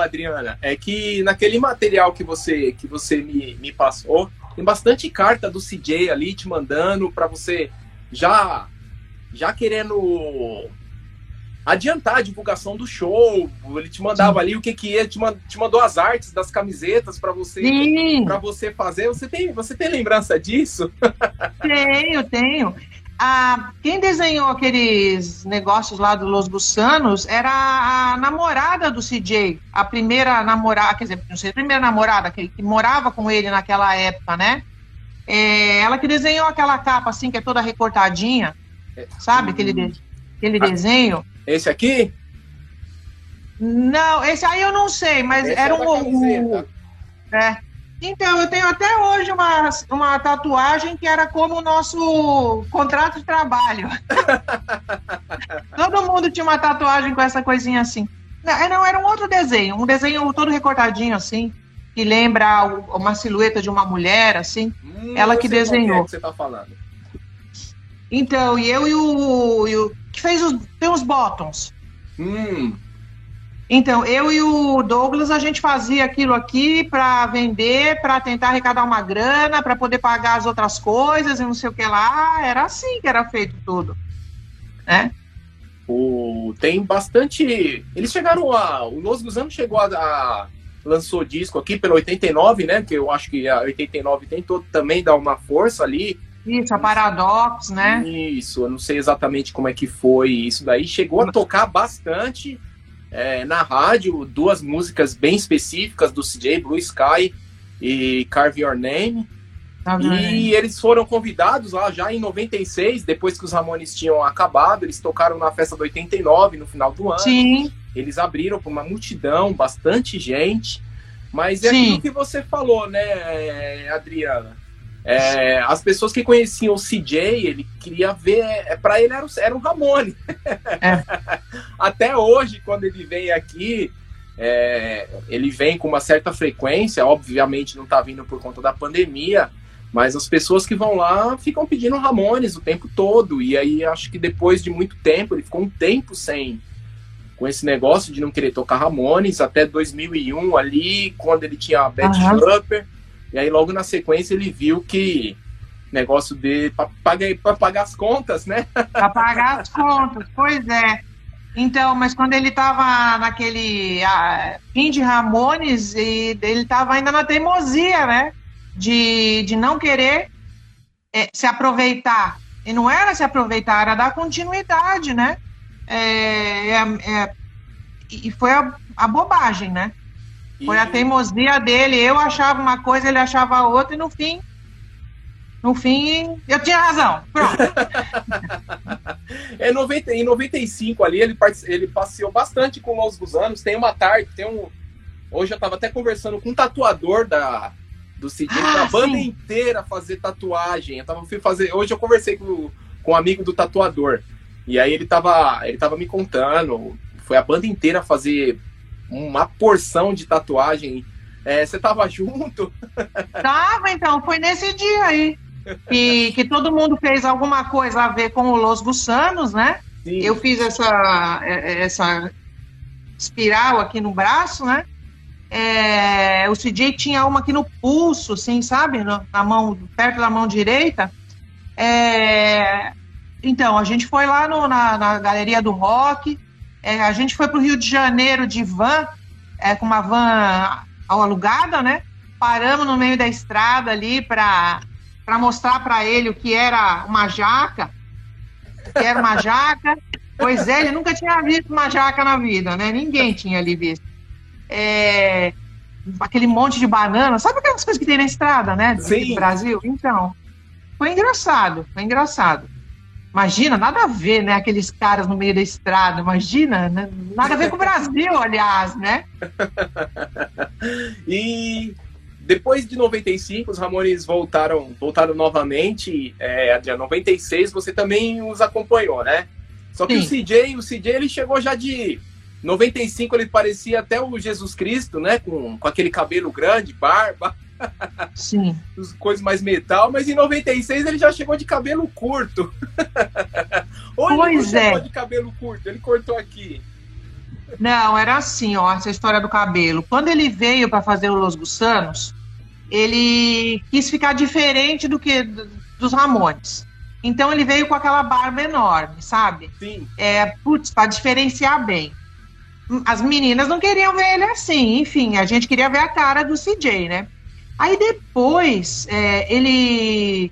Adriana, é que naquele material que você que você me, me passou, tem bastante carta do CJ ali te mandando para você já já querendo adiantar a divulgação do show. Ele te mandava Sim. ali o que que ia, te, te mandou as artes das camisetas para você para você fazer. Você tem você tem lembrança disso? [LAUGHS] Tenho, tenho. Ah, quem desenhou aqueles negócios lá do Los Gusanos era a namorada do CJ, a primeira namorada, quer dizer, não sei, a primeira namorada que, que morava com ele naquela época, né? É, ela que desenhou aquela capa assim, que é toda recortadinha, é, sabe? Aquele, de, aquele ah, desenho. Esse aqui? Não, esse aí eu não sei, mas esse era é um. É. Então, eu tenho até hoje uma, uma tatuagem que era como o nosso contrato de trabalho. [LAUGHS] Todo mundo tinha uma tatuagem com essa coisinha assim. Não, é, não, era um outro desenho, um desenho todo recortadinho assim, que lembra uma silhueta de uma mulher, assim. Hum, Ela que desenhou. É que você tá falando. Então, e eu e o, e o que fez os, tem os bottoms. Hum. Então, eu e o Douglas, a gente fazia aquilo aqui para vender, para tentar arrecadar uma grana, para poder pagar as outras coisas e não sei o que lá. Era assim que era feito tudo. Né? O, tem bastante. Eles chegaram a. O Los Gusanos chegou a, a, lançou disco aqui pelo 89, né? Que eu acho que a 89 tentou também dar uma força ali. Isso, a Paradox, né? Isso, eu não sei exatamente como é que foi isso daí. Chegou a tocar bastante é, na rádio, duas músicas bem específicas do CJ, Blue Sky e Carve Your Name. Tá e eles foram convidados lá já em 96, depois que os Ramones tinham acabado, eles tocaram na festa do 89, no final do ano. Sim. Eles abriram para uma multidão, bastante gente. Mas é Sim. aquilo que você falou, né, Adriana? É, as pessoas que conheciam o CJ, ele queria ver. É, para ele era, o, era um Ramone. É. [LAUGHS] Até hoje, quando ele vem aqui, é, ele vem com uma certa frequência. Obviamente, não está vindo por conta da pandemia. Mas as pessoas que vão lá ficam pedindo Ramones o tempo todo. E aí acho que depois de muito tempo, ele ficou um tempo sem com esse negócio de não querer tocar Ramones até 2001 ali, quando ele tinha a Bad uhum. E aí, logo na sequência, ele viu que negócio de para pagar, as contas, né? [LAUGHS] Para pagar as contas, pois é. Então, mas quando ele estava naquele fim de Ramones, e ele estava ainda na teimosia, né? De, de não querer é, se aproveitar. E não era se aproveitar, era dar continuidade, né? É, é, é e foi a, a bobagem, né? Foi a teimosia dele. Eu achava uma coisa, ele achava outra, e no fim. No fim, eu tinha razão. Pronto. [LAUGHS] é, 90, em 95 ali, ele, ele passeou bastante com os gusanos. Tem uma tarde, tem um. Hoje eu tava até conversando com um tatuador da, do CD, ah, da banda sim. inteira fazer tatuagem. Eu tava, fui fazer, hoje eu conversei com, com um amigo do tatuador. E aí ele tava, ele tava me contando. Foi a banda inteira fazer uma porção de tatuagem É, você tava [LAUGHS] junto? Tava, então, foi nesse dia aí. Que, que todo mundo fez alguma coisa a ver com o Los Gussanos, né? Sim. Eu fiz essa, é, essa espiral aqui no braço, né? É, o CJ tinha uma aqui no pulso, assim, sabe? Na mão, perto da mão direita. É, então, a gente foi lá no, na, na, Galeria do Rock, é, a gente foi para o Rio de Janeiro de van, é, com uma van alugada, né? Paramos no meio da estrada ali para mostrar para ele o que era uma jaca, que era uma jaca. Pois é, ele nunca tinha visto uma jaca na vida, né? Ninguém tinha ali visto. É, aquele monte de banana, sabe aquelas coisas que tem na estrada, né? Do Brasil? Então, foi engraçado, foi engraçado. Imagina, nada a ver, né? Aqueles caras no meio da estrada, imagina, né? nada a ver com o Brasil, aliás, né? [LAUGHS] e depois de 95, os Ramones voltaram, voltaram novamente. É, Adriano, 96 você também os acompanhou, né? Só que Sim. o CJ, o CJ ele chegou já de 95, ele parecia até o Jesus Cristo, né? Com, com aquele cabelo grande, barba. Sim. Coisas mais metal, mas em 96 ele já chegou de cabelo curto. [LAUGHS] Ou pois ele é. chegou de cabelo curto, ele cortou aqui. Não, era assim, ó, essa história do cabelo. Quando ele veio para fazer o Los Gussanos, ele quis ficar diferente do que dos Ramones. Então ele veio com aquela barba enorme, sabe? Sim. É, putz, para diferenciar bem. As meninas não queriam ver ele assim, enfim, a gente queria ver a cara do CJ, né? Aí depois, é, ele.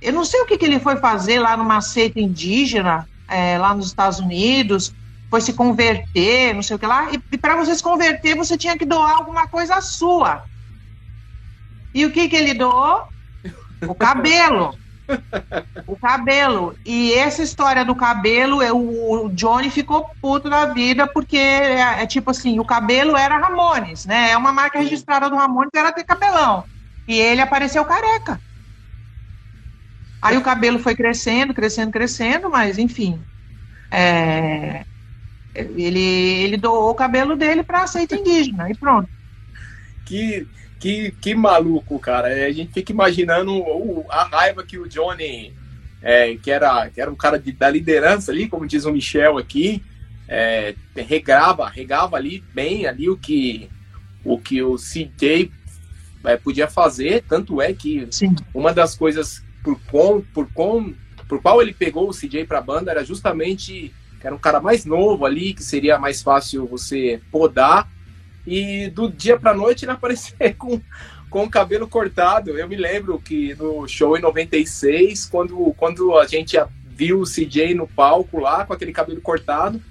Eu não sei o que, que ele foi fazer lá numa seita indígena, é, lá nos Estados Unidos, foi se converter, não sei o que lá. E, e para você se converter, você tinha que doar alguma coisa sua. E o que, que ele doou? O cabelo. [LAUGHS] [LAUGHS] o cabelo. E essa história do cabelo, eu, o Johnny ficou puto da vida, porque é, é, tipo assim, o cabelo era Ramones, né? É uma marca registrada do Ramones, era ter cabelão. E ele apareceu careca. Aí o cabelo foi crescendo, crescendo, crescendo, mas enfim. É, ele, ele doou o cabelo dele para a seita [LAUGHS] indígena e pronto. Que, que, que maluco, cara. É, a gente fica imaginando o, a raiva que o Johnny, é, que, era, que era um cara de, da liderança ali, como diz o Michel aqui, é, regava, regava ali bem ali o que o que o CJ é, podia fazer, tanto é que Sim. uma das coisas por com, por com, por qual ele pegou o CJ para a banda era justamente que era um cara mais novo ali, que seria mais fácil você podar e do dia para noite ele [LAUGHS] aparecer com, com o cabelo cortado. Eu me lembro que no show em 96, quando, quando a gente viu o CJ no palco lá com aquele cabelo cortado,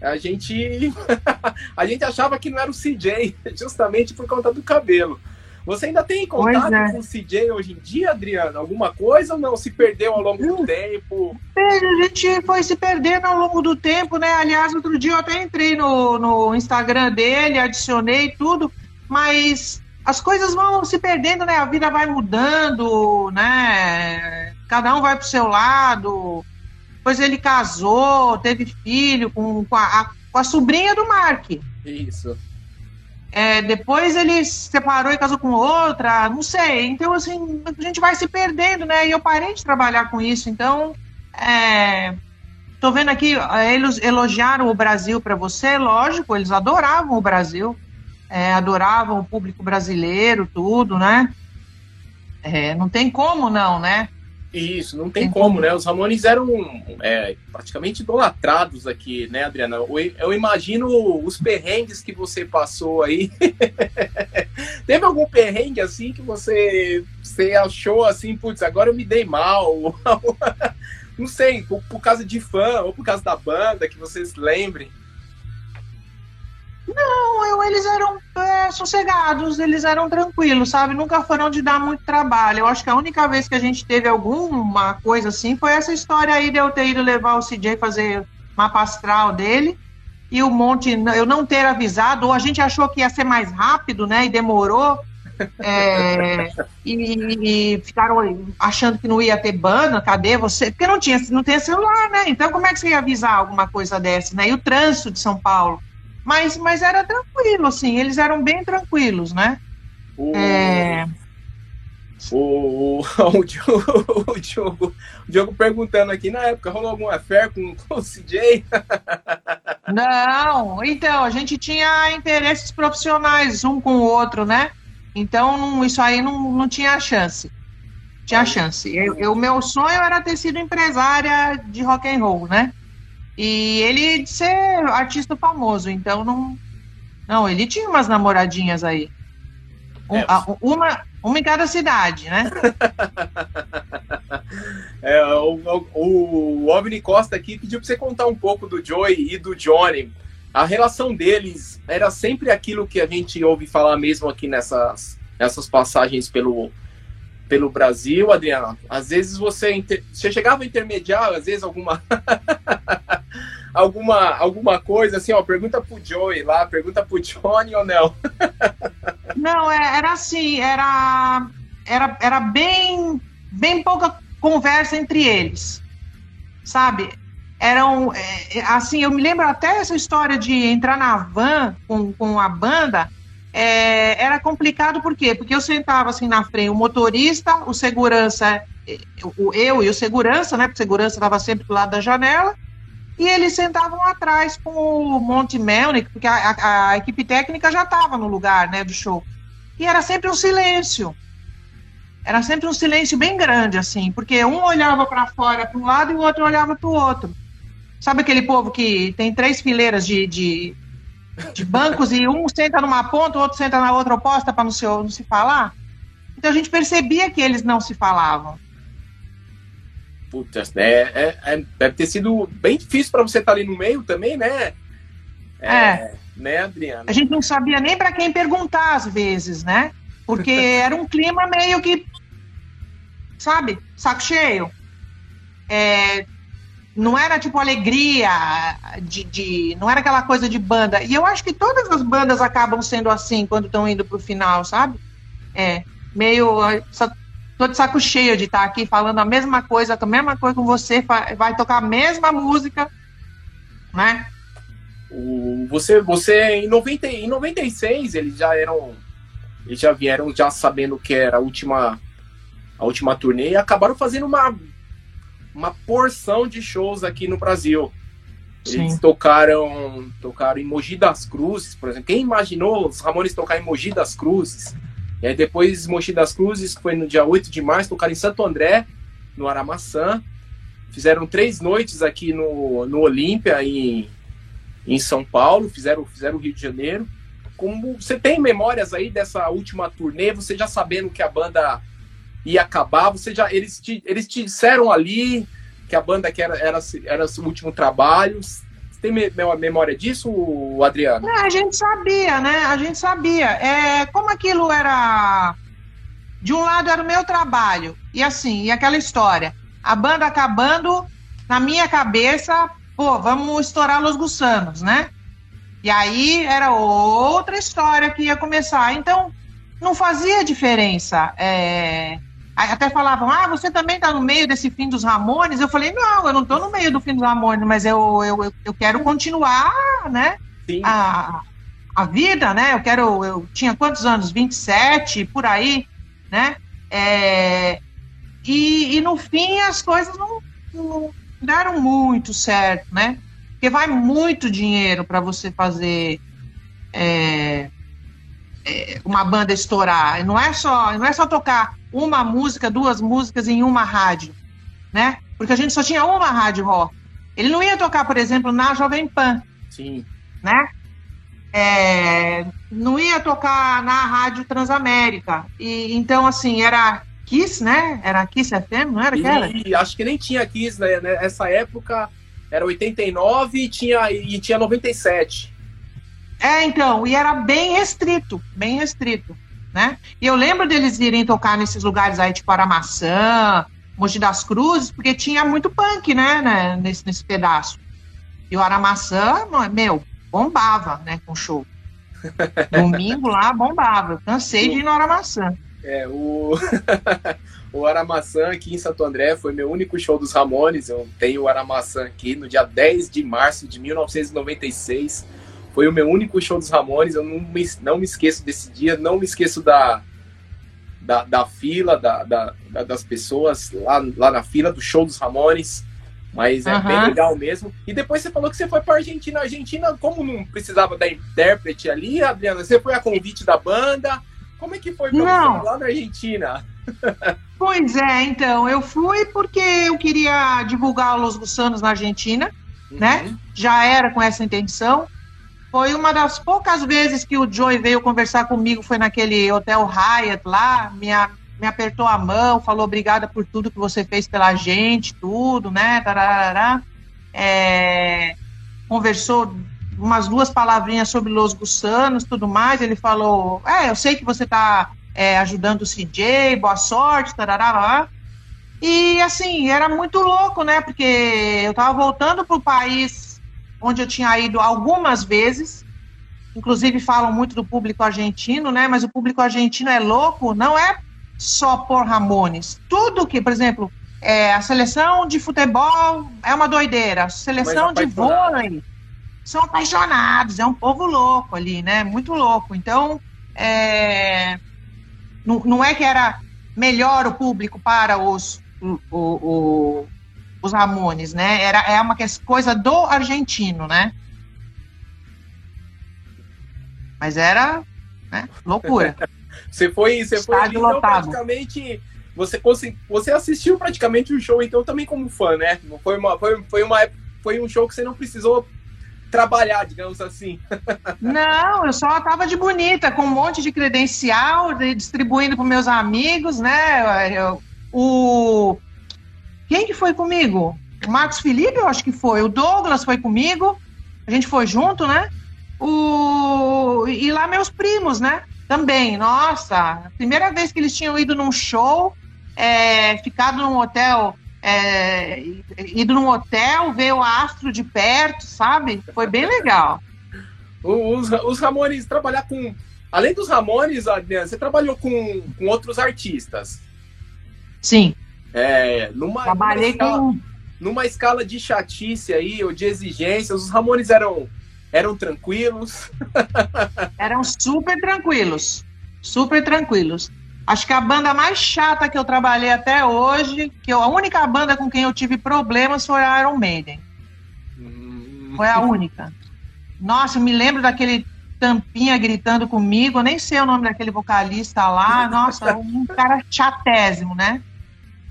a gente [LAUGHS] a gente achava que não era o CJ, justamente por conta do cabelo. Você ainda tem contato é. com o CJ hoje em dia, Adriana? Alguma coisa ou não? Se perdeu ao longo do tempo? A gente foi se perdendo ao longo do tempo, né? Aliás, outro dia eu até entrei no, no Instagram dele, adicionei tudo, mas as coisas vão se perdendo, né? A vida vai mudando, né? Cada um vai pro seu lado. Depois ele casou, teve filho com, com, a, com a sobrinha do Mark. Isso. É, depois ele se separou e casou com outra, não sei. Então, assim, a gente vai se perdendo, né? E eu parei de trabalhar com isso. Então, é, tô vendo aqui, é, eles elogiaram o Brasil para você, lógico, eles adoravam o Brasil, é, adoravam o público brasileiro, tudo, né? É, não tem como não, né? Isso, não tem, como, né? Os Ramones eram é, praticamente idolatrados aqui, né, Adriana? Eu, eu, imagino os perrengues que você passou aí. [LAUGHS] Teve algum perrengue assim que você, você achou assim, putz, agora eu me dei mal? [LAUGHS] não sei, por, por causa de fã ou por causa da banda, que vocês lembrem. Não, eu, eles eram é, sossegados, eles eram tranquilos, sabe? Nunca foram de dar muito trabalho. Eu acho que a única vez que a gente teve alguma coisa assim foi essa história aí de eu ter ido levar o CJ fazer mapa astral dele e o monte, eu não ter avisado, ou a gente achou que ia ser mais rápido, né? E demorou. É, e, e, ficaram achando que não ia ter banda, cadê você? Porque não tinha, não tem celular, né? Então como é que você ia avisar alguma coisa dessa, né? E o trânsito de São Paulo mas, mas era tranquilo, assim, eles eram bem tranquilos, né? O, é... o, o, [LAUGHS] o, Diogo, o, Diogo, o Diogo perguntando aqui, na época rolou alguma fé com, [LAUGHS] com o CJ? Não, então, a gente tinha interesses profissionais um com o outro, né? Então, não, isso aí não, não tinha chance. Tinha chance. O meu sonho era ter sido empresária de rock and roll, né? E ele ser artista famoso, então não. Não, ele tinha umas namoradinhas aí. Um, é. uma, uma em cada cidade, né? [LAUGHS] é, o, o, o OVNI Costa aqui pediu para você contar um pouco do Joey e do Johnny. A relação deles era sempre aquilo que a gente ouve falar mesmo aqui nessas, nessas passagens pelo, pelo Brasil, Adriano. Às vezes você, inter... você chegava a intermediar, às vezes alguma [LAUGHS] alguma alguma coisa assim, ó, pergunta pro Joey lá, pergunta pro Johnny ou não. [LAUGHS] não, é, era assim, era era, era bem bem pouca conversa entre eles. Sabe? Eram é, assim, eu me lembro até essa história de entrar na van com, com a banda, é, era complicado por quê? Porque eu sentava assim na frente, o motorista, o segurança, o, eu e o segurança, né? Porque o segurança estava sempre do lado da janela, e eles sentavam atrás com o Monte Melnick, porque a, a, a equipe técnica já estava no lugar, né, do show. E era sempre um silêncio. Era sempre um silêncio bem grande, assim, porque um olhava para fora para um lado e o outro olhava para o outro. Sabe aquele povo que tem três fileiras de, de de bancos e um senta numa ponta, o outro senta na outra oposta para não se, não se falar. Então a gente percebia que eles não se falavam. Putz, é, é, é deve ter sido bem difícil para você estar tá ali no meio também, né? É. é. Né, Adriana? A gente não sabia nem para quem perguntar às vezes, né? Porque [LAUGHS] era um clima meio que, sabe, saco cheio. É, não era tipo alegria de, de, não era aquela coisa de banda. E eu acho que todas as bandas acabam sendo assim quando estão indo pro final sabe? É meio só, tô de saco cheio de estar tá aqui falando a mesma coisa a mesma coisa com você vai tocar a mesma música né? O, você você em 90 em 96 eles já eram eles já vieram já sabendo que era a última a última turnê e acabaram fazendo uma uma porção de shows aqui no Brasil. Eles Sim. tocaram, tocaram em Mogi das Cruzes, por exemplo. Quem imaginou os Ramones tocar em Mogi das Cruzes? E aí depois Mogi das Cruzes, que foi no dia 8 de março, tocaram em Santo André, no Aramaçã. Fizeram três noites aqui no, no Olímpia, em, em São Paulo. Fizeram, fizeram o Rio de Janeiro. Como você tem memórias aí dessa última turnê, você já sabendo que a banda ia acabar. Você já, eles, te, eles te disseram ali que a banda que era, era, era o último trabalho. Você tem memória disso, Adriano? Não, a gente sabia, né? A gente sabia. É, como aquilo era. De um lado era o meu trabalho, e assim, e aquela história. A banda acabando, na minha cabeça, pô, vamos estourar Los Gussanos, né? E aí era outra história que ia começar. Então, não fazia diferença. É, até falavam, ah, você também está no meio desse fim dos Ramones? Eu falei, não, eu não estou no meio do fim dos Ramones, mas eu, eu, eu quero continuar, né? A, a vida, né? Eu quero. Eu tinha quantos anos? 27, por aí, né? É, e, e no fim as coisas não, não deram muito certo, né? Porque vai muito dinheiro para você fazer é, uma banda estourar. Não é só, não é só tocar uma música, duas músicas em uma rádio, né? Porque a gente só tinha uma rádio rock. Ele não ia tocar, por exemplo, na Jovem Pan. Sim. Né? É, não ia tocar na Rádio Transamérica. E, então, assim, era Kiss, né? Era Kiss FM, não era aquela? E, acho que nem tinha Kiss, né? Nessa época era 89 e tinha, e tinha 97. É, então, e era bem restrito, bem restrito né? E eu lembro deles irem tocar nesses lugares aí, tipo Aramaçã, Mogi das Cruzes, porque tinha muito punk, né, né nesse, nesse pedaço. E o Aramaçã, meu, bombava, né, com show. [LAUGHS] Domingo lá bombava. Eu cansei de ir no Aramaçã. É, o, [LAUGHS] o Aramaçã aqui em Santo André foi meu único show dos Ramones. Eu tenho o Aramaçã aqui no dia 10 de março de 1996. Foi o meu único show dos Ramones. Eu não me, não me esqueço desse dia, não me esqueço da, da, da fila, da, da, das pessoas lá, lá na fila do show dos Ramones. Mas é uhum. bem legal mesmo. E depois você falou que você foi para Argentina. Argentina, como não precisava da intérprete ali, Adriana, você foi a convite da banda. Como é que foi pra não. lá na Argentina? [LAUGHS] Pois é, então, eu fui porque eu queria divulgar Los Gussanos na Argentina, uhum. né? Já era com essa intenção. Foi uma das poucas vezes que o Joey veio conversar comigo, foi naquele Hotel Hyatt lá, me, apertou a mão, falou obrigada por tudo que você fez pela gente, tudo, né? Tararara. É, conversou umas duas palavrinhas sobre Los Gussanos, tudo mais. Ele falou: É, eu sei que você está é, ajudando o CJ, boa sorte, tarará. E assim, era muito louco, né? Porque eu estava voltando para o país onde eu tinha ido algumas vezes. Inclusive falam muito do público argentino, né? Mas o público argentino é louco, não é só por Ramones. Tudo que, por exemplo, é, a seleção de futebol é uma doideira, a seleção de vôlei são apaixonados, é um povo louco ali, né? Muito louco. Então, é, não, não é que era melhor o público para os, o, o, os Ramones, né? Era, é uma coisa do argentino, né? Mas era né? loucura. [LAUGHS] você foi, você foi ali, então, praticamente. Você, você assistiu praticamente o show, então, também como fã, né? Foi, uma, foi, foi, uma, foi um show que você não precisou trabalhar, digamos assim. [LAUGHS] Não, eu só tava de bonita, com um monte de credencial, distribuindo para meus amigos, né? Eu, o quem que foi comigo? O Marcos Felipe, eu acho que foi. O Douglas foi comigo. A gente foi junto, né? O e lá meus primos, né? Também. Nossa, primeira vez que eles tinham ido num show, é, ficado num hotel é, ido num hotel, ver o astro de perto, sabe? Foi bem legal. Os, os Ramones, trabalhar com. Além dos Ramones, Adriana, você trabalhou com, com outros artistas. Sim. É, numa, Trabalhei numa escala, com. Numa escala de chatice aí, ou de exigências, os Ramones eram, eram tranquilos. [LAUGHS] eram super tranquilos. Super tranquilos. Acho que a banda mais chata que eu trabalhei até hoje, que eu, a única banda com quem eu tive problemas foi a Iron Maiden. Hum. Foi a única. Nossa, me lembro daquele tampinha gritando comigo, eu nem sei o nome daquele vocalista lá, nossa, um cara chatésimo, né?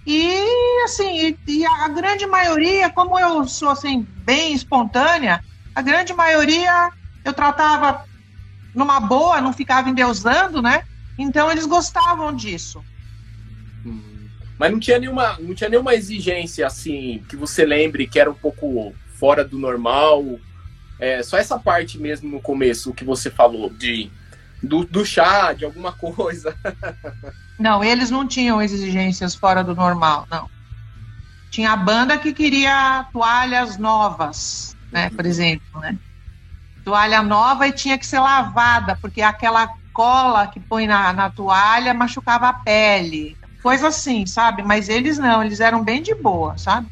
E assim, e, e a grande maioria, como eu sou assim, bem espontânea, a grande maioria eu tratava numa boa, não ficava endeusando, né? Então eles gostavam disso. Hum. Mas não tinha nenhuma, não tinha nenhuma exigência assim que você lembre que era um pouco fora do normal. É, só essa parte mesmo no começo que você falou de do, do chá, de alguma [LAUGHS] coisa. Não, eles não tinham exigências fora do normal, não. Tinha a banda que queria toalhas novas, né, por exemplo, né? Toalha nova e tinha que ser lavada, porque aquela cola que põe na, na toalha machucava a pele. Coisa assim, sabe? Mas eles não, eles eram bem de boa, sabe?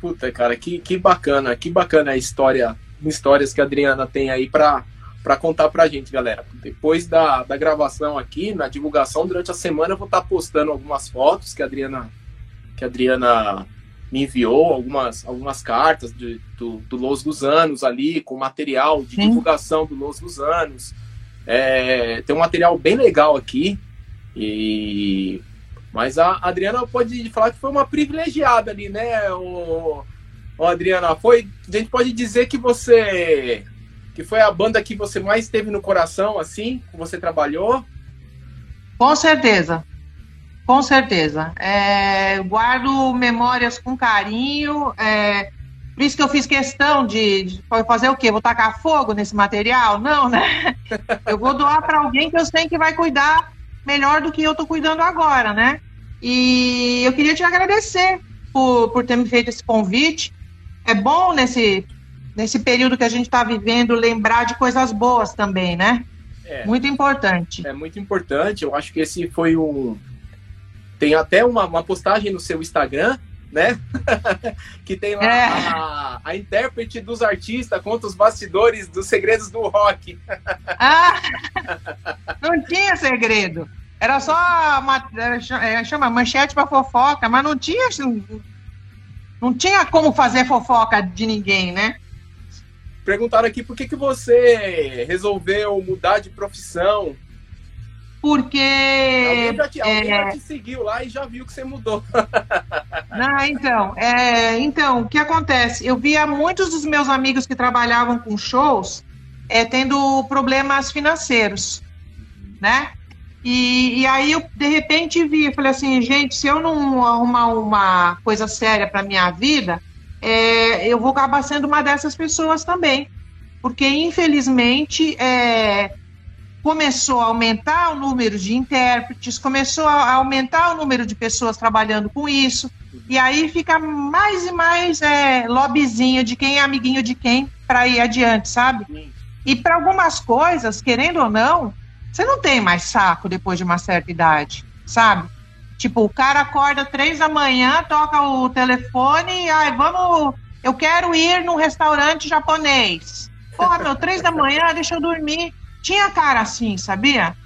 Puta, cara, que, que bacana, que bacana a história, histórias que a Adriana tem aí para para contar pra gente, galera. Depois da, da gravação aqui, na divulgação, durante a semana eu vou estar tá postando algumas fotos que a Adriana, que a Adriana me enviou, algumas, algumas cartas de, do, do Los Gusanos ali, com material de Sim. divulgação do Los Gusanos. É, tem um material bem legal aqui. E mas a Adriana pode falar que foi uma privilegiada ali, né? O, o Adriana, foi. A gente pode dizer que você que foi a banda que você mais teve no coração, assim, que você trabalhou? Com certeza. Com certeza. É, guardo memórias com carinho. É, por isso que eu fiz questão de, de fazer o quê? Vou tacar fogo nesse material? Não, né? [LAUGHS] Eu vou doar para alguém que eu sei que vai cuidar melhor do que eu estou cuidando agora, né? E eu queria te agradecer por, por ter me feito esse convite. É bom nesse, nesse período que a gente está vivendo lembrar de coisas boas também, né? É, muito importante. É muito importante. Eu acho que esse foi um. Tem até uma, uma postagem no seu Instagram né? [LAUGHS] que tem lá é. a, a, intérprete dos artistas contra os bastidores dos segredos do rock. [LAUGHS] ah, não tinha segredo. Era só uma, era, chama manchete para fofoca, mas não tinha não tinha como fazer fofoca de ninguém, né? Perguntaram aqui por que, que você resolveu mudar de profissão. Porque. Alguém já te, alguém é... já te seguiu lá e já viu que você mudou. [LAUGHS] Não, então, é, então, o que acontece? Eu via muitos dos meus amigos que trabalhavam com shows é, tendo problemas financeiros, né? E, e, aí eu, de repente, vi, falei assim, gente, se eu não arrumar uma coisa séria para minha vida, é, eu vou acabar sendo uma dessas pessoas também. Porque, infelizmente, é, começou a aumentar o número de intérpretes, começou a aumentar o número de pessoas trabalhando com isso, e aí fica mais e mais é, lobbyzinho de quem é amiguinho de quem para ir adiante, sabe? E para algumas coisas, querendo ou não, você não tem mais saco depois de uma certa idade, sabe? Tipo, o cara acorda três da manhã, toca o telefone ai, vamos, eu quero ir num restaurante japonês. Porra, meu, três da manhã, [LAUGHS] deixa eu dormir. Tinha cara assim, sabia?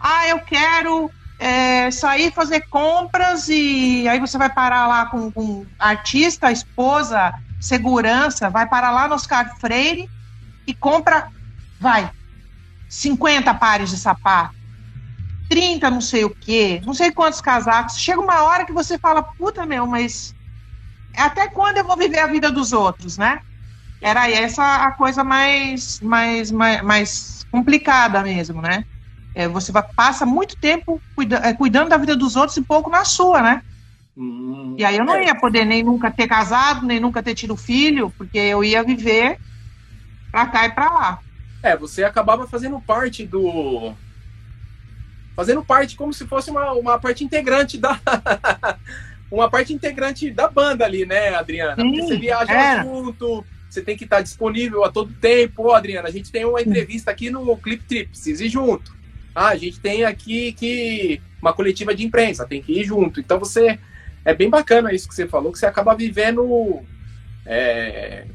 Ah, eu quero é, sair fazer compras e aí você vai parar lá com, com artista, esposa, segurança, vai parar lá no Oscar Freire e compra, vai, 50 pares de sapato, 30 não sei o quê, não sei quantos casacos. Chega uma hora que você fala, puta meu, mas até quando eu vou viver a vida dos outros, né? Era essa a coisa mais, mais, mais, mais complicada mesmo, né? É, você passa muito tempo cuida, é, cuidando da vida dos outros e pouco na sua, né? Hum, e aí eu não é. ia poder nem nunca ter casado, nem nunca ter tido filho, porque eu ia viver pra cá e pra lá. É, você acabava fazendo parte do. Fazendo parte como se fosse uma, uma parte integrante da. [LAUGHS] uma parte integrante da banda ali, né, Adriana? Sim, Porque você viaja é. junto, você tem que estar disponível a todo tempo. Ô, Adriana, a gente tem uma entrevista aqui no Clip Trip, precisa ir junto. Ah, a gente tem aqui que uma coletiva de imprensa, tem que ir junto. Então você. É bem bacana isso que você falou, que você acaba vivendo. É,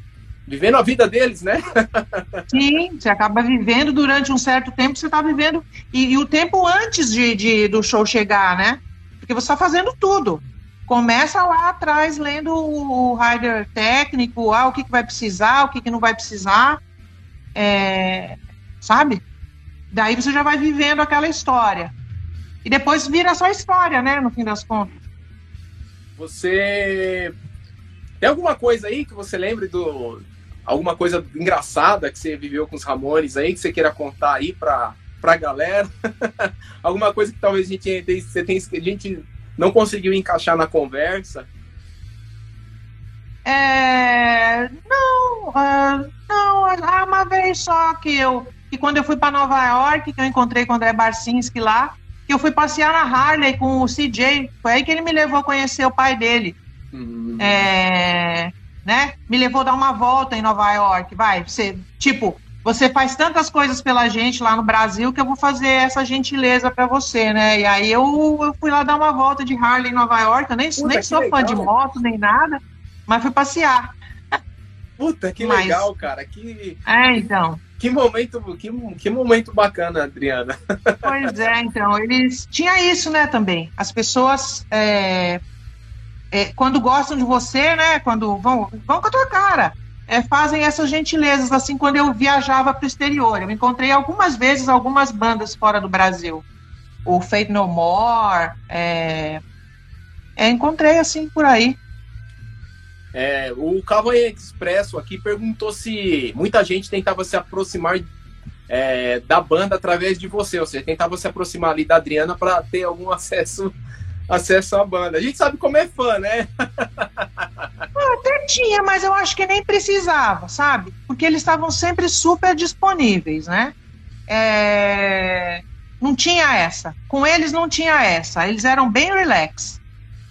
vivendo a vida deles, né? [LAUGHS] Sim, você acaba vivendo durante um certo tempo, você está vivendo. E, e, o tempo antes de, de, do show chegar, né? Porque você está fazendo tudo. Começa lá atrás lendo o rider técnico, ah, o que, que vai precisar, o que, que não vai precisar. É, sabe? Daí você já vai vivendo aquela história. E depois vira só história, né? No fim das contas. Você tem alguma coisa aí que você lembre do, alguma coisa engraçada que você viveu com os Ramones aí, que você queira contar aí pra, pra galera? [LAUGHS] alguma coisa que talvez a gente, você tem, a gente não conseguiu encaixar na conversa? É, não, uh, não, há uma vez só que eu, que quando eu fui para Nova York, que eu encontrei com o André Barcinski lá, que eu fui passear na Harley com o CJ, foi aí que ele me levou a conhecer o pai dele. Uhum. É, né? Me levou a dar uma volta em Nova York, vai. Você, tipo, você faz tantas coisas pela gente lá no Brasil que eu vou fazer essa gentileza para você, né? E aí eu, eu, fui lá dar uma volta de Harley em Nova York. Eu nem, Puta, nem sou legal. fã de moto nem nada, mas fui passear. Puta, que mas... legal, cara. Que... É, então. Que momento, que, que momento bacana, Adriana. Pois é, então, eles tinha isso, né, também. As pessoas é, é, quando gostam de você, né? Quando vão, vão com a tua cara. É, fazem essas gentilezas, assim, quando eu viajava para o exterior. Eu encontrei algumas vezes algumas bandas fora do Brasil. O Fate No More, é, é, encontrei, assim, por aí. É, o Cavalho Expresso aqui perguntou se muita gente tentava se aproximar é, da banda através de você, ou seja, tentava se aproximar ali da Adriana para ter algum [LAUGHS] acesso acesso à banda. A gente sabe como é fã, né? Até tinha, mas eu acho que nem precisava, sabe? Porque eles estavam sempre super disponíveis, né? É... Não tinha essa. Com eles não tinha essa. Eles eram bem relax.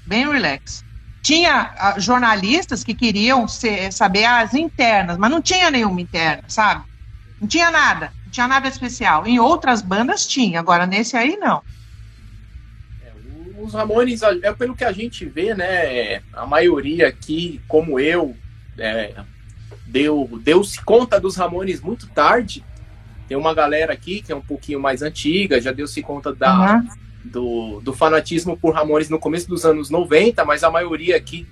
Bem relax. Tinha ah, jornalistas que queriam ser, saber as internas, mas não tinha nenhuma interna, sabe? Não tinha nada. Não tinha nada especial. Em outras bandas tinha, agora nesse aí não os Ramones, é pelo que a gente vê, né? A maioria aqui, como eu, é, deu deu-se conta dos Ramones muito tarde. Tem uma galera aqui que é um pouquinho mais antiga, já deu-se conta da, uhum. do, do fanatismo por Ramones no começo dos anos 90, mas a maioria aqui,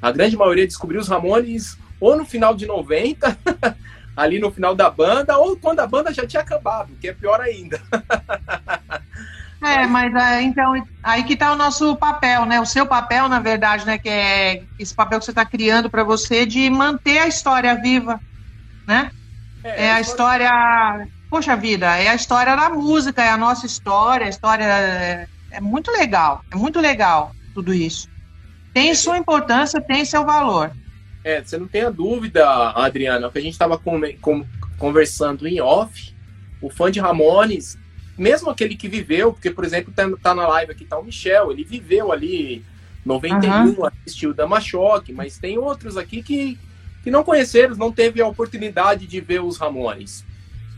a grande maioria descobriu os Ramones ou no final de 90, [LAUGHS] ali no final da banda, ou quando a banda já tinha acabado, que é pior ainda. [LAUGHS] É, mas é, então aí que está o nosso papel, né? O seu papel, na verdade, né? Que é esse papel que você está criando para você de manter a história viva, né? É, é a história, poxa vida, é a história da música, é a nossa história, a história é, é muito legal, é muito legal tudo isso. Tem sua importância, tem seu valor. É, você não tem a dúvida, Adriana, que a gente estava com, com, conversando em off, o fã de Ramones mesmo aquele que viveu, porque, por exemplo, tá, tá na live aqui, tá o Michel, ele viveu ali 91, uhum. assistiu Dama Choque, mas tem outros aqui que, que não conheceram, não teve a oportunidade de ver os Ramones.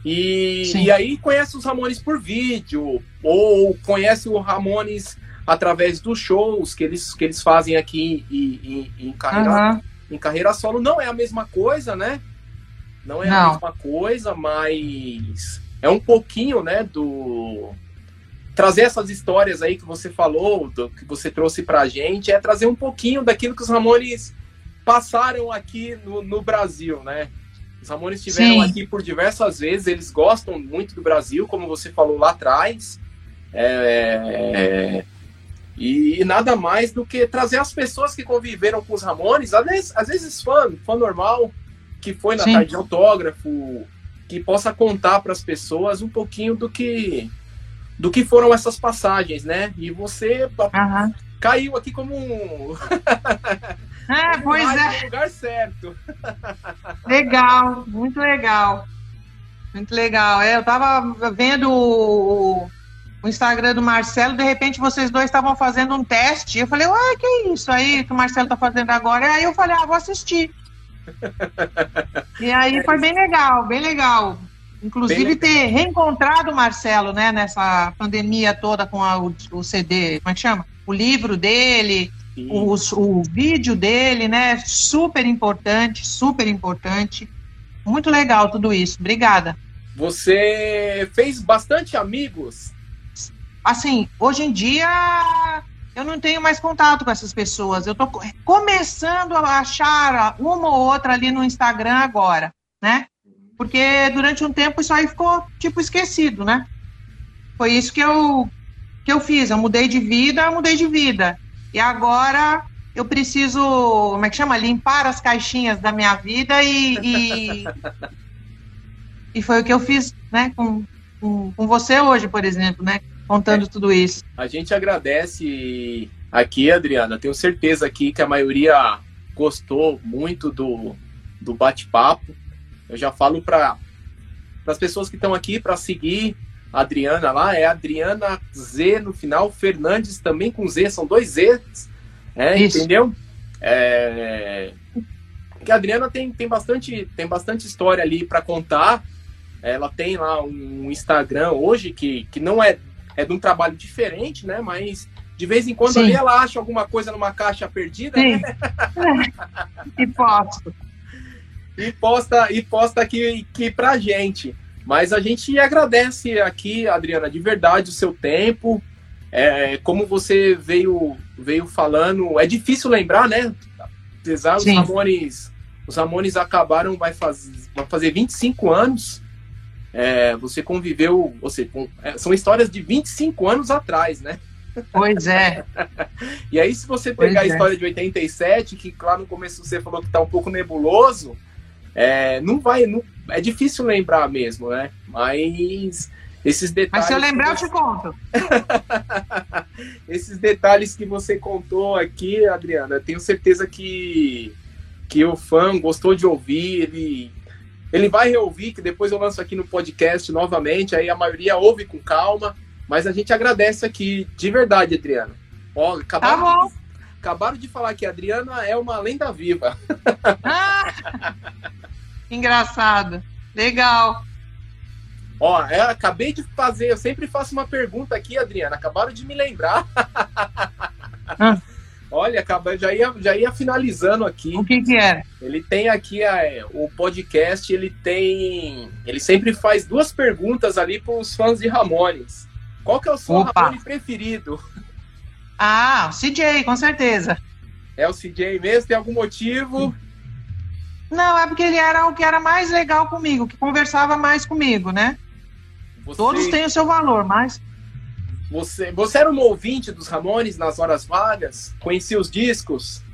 E, e aí conhece os Ramones por vídeo, ou conhece o Ramones através dos shows que eles, que eles fazem aqui em, em, em carreira, uhum. em carreira solo. Não é a mesma coisa, né? Não é não. a mesma coisa, mas é um pouquinho, né, do trazer essas histórias aí que você falou, do que você trouxe pra gente, é trazer um pouquinho daquilo que os Ramones passaram aqui no, no Brasil, né? Os Ramones estiveram aqui por diversas vezes, eles gostam muito do Brasil, como você falou lá atrás. É, e, e, nada mais do que trazer as pessoas que conviveram com os Ramones, às vezes, às vezes fã, fã normal, que foi na Sim. tarde de autógrafo, que possa contar para as pessoas um pouquinho do que do que foram essas passagens, né? E você uhum. caiu aqui como um [LAUGHS] É, pois é. No lugar certo. [LAUGHS] Legal, muito legal. Muito legal. É, eu tava vendo o, o Instagram do Marcelo, de repente vocês dois estavam fazendo um teste. Eu falei, ué, que é isso aí que o Marcelo tá fazendo agora? Aí eu falei, ah, vou assistir. E aí foi bem legal, bem legal. Inclusive bem ter reencontrado o Marcelo, né, nessa pandemia toda com a, o, o, CD, como é que chama? O livro dele, o, o vídeo dele, né? Super importante, super importante. Muito legal tudo isso. Obrigada. Você fez bastante amigos? Assim, hoje em dia eu não tenho mais contato com essas pessoas. Eu estou começando a achar uma ou outra ali no Instagram agora, né? Porque durante um tempo isso aí ficou tipo esquecido, né? Foi isso que eu que eu fiz. Eu mudei de vida, mudei de vida. E agora eu preciso, como é que chama? Limpar as caixinhas da minha vida e, e, [LAUGHS] e foi o que eu fiz, né? Com, com, com você hoje, por exemplo, né? Contando é, tudo isso. A gente agradece aqui, Adriana. Tenho certeza aqui que a maioria gostou muito do, do bate-papo. Eu já falo para as pessoas que estão aqui para seguir a Adriana lá, é Adriana Z no final, Fernandes também com Z, são dois Zs, é, entendeu? É, que a Adriana tem, tem, bastante, tem bastante história ali para contar. Ela tem lá um Instagram hoje que, que não é é de um trabalho diferente, né? Mas de vez em quando ali ela acha alguma coisa numa caixa perdida, Sim. né? [LAUGHS] e posta. E posta, e posta aqui, aqui pra gente. Mas a gente agradece aqui, Adriana, de verdade o seu tempo. É, como você veio, veio falando, é difícil lembrar, né? Apesar os Ramones, os Ramones acabaram, vai, faz, vai fazer 25 anos. É, você conviveu, você, com, é, são histórias de 25 anos atrás, né? Pois é. [LAUGHS] e aí, se você pegar pois a é. história é. de 87, que lá no começo você falou que tá um pouco nebuloso, é, não vai. Não, é difícil lembrar mesmo, né? Mas esses detalhes. Mas se eu lembrar, você... eu te conto. [LAUGHS] esses detalhes que você contou aqui, Adriana, tenho certeza que, que o fã gostou de ouvir, ele ele vai reouvir, que depois eu lanço aqui no podcast novamente, aí a maioria ouve com calma, mas a gente agradece aqui, de verdade, Adriana. Ó, acabaram, tá. De, acabaram de falar que a Adriana é uma lenda viva. Ah, engraçado. Legal. Ó, eu acabei de fazer, eu sempre faço uma pergunta aqui, Adriana. Acabaram de me lembrar. Ah. Olha, acaba, já ia, já ia finalizando aqui. O que que é? Ele tem aqui a, é, o podcast, ele tem, ele sempre faz duas perguntas ali para os fãs de Ramones. Qual que é o seu Opa. Ramone preferido? Ah, o CJ, com certeza. É o CJ mesmo? Tem algum motivo? Não, é porque ele era o que era mais legal comigo, que conversava mais comigo, né? Você... Todos têm o seu valor, mas você, você era um ouvinte dos Ramones nas horas vagas? Conhecia os discos?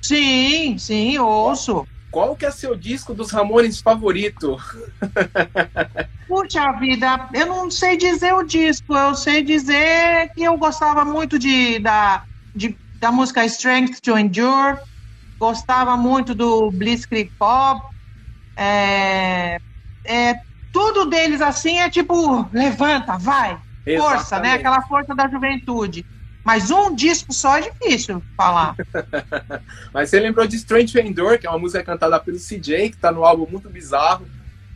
Sim, sim, ouço. Qual que é seu disco dos Ramones favorito? Puxa vida, eu não sei dizer o disco, eu sei dizer que eu gostava muito de, da, de, da música Strength to Endure, gostava muito do Blitzkrieg Pop, é, é, tudo deles assim é tipo, levanta, vai, força, né? Aquela força da juventude. Mas um disco só é difícil falar. [LAUGHS] Mas você lembrou de Strange Endor, que é uma música cantada pelo CJ, que está no álbum Muito Bizarro.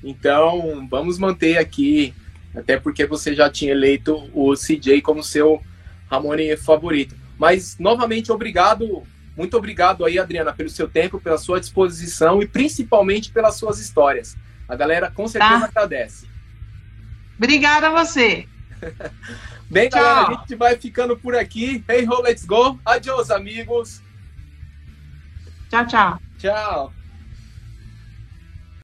Então, vamos manter aqui, até porque você já tinha eleito o CJ como seu Ramone favorito. Mas, novamente, obrigado, muito obrigado aí, Adriana, pelo seu tempo, pela sua disposição e principalmente pelas suas histórias. A galera com certeza tá. agradece. Obrigada a você. [LAUGHS] Bem, Tchau. galera, a gente vai ficando por aqui. Hey ho, let's go. Adiós, amigos. Tchau, tchau. Tchau.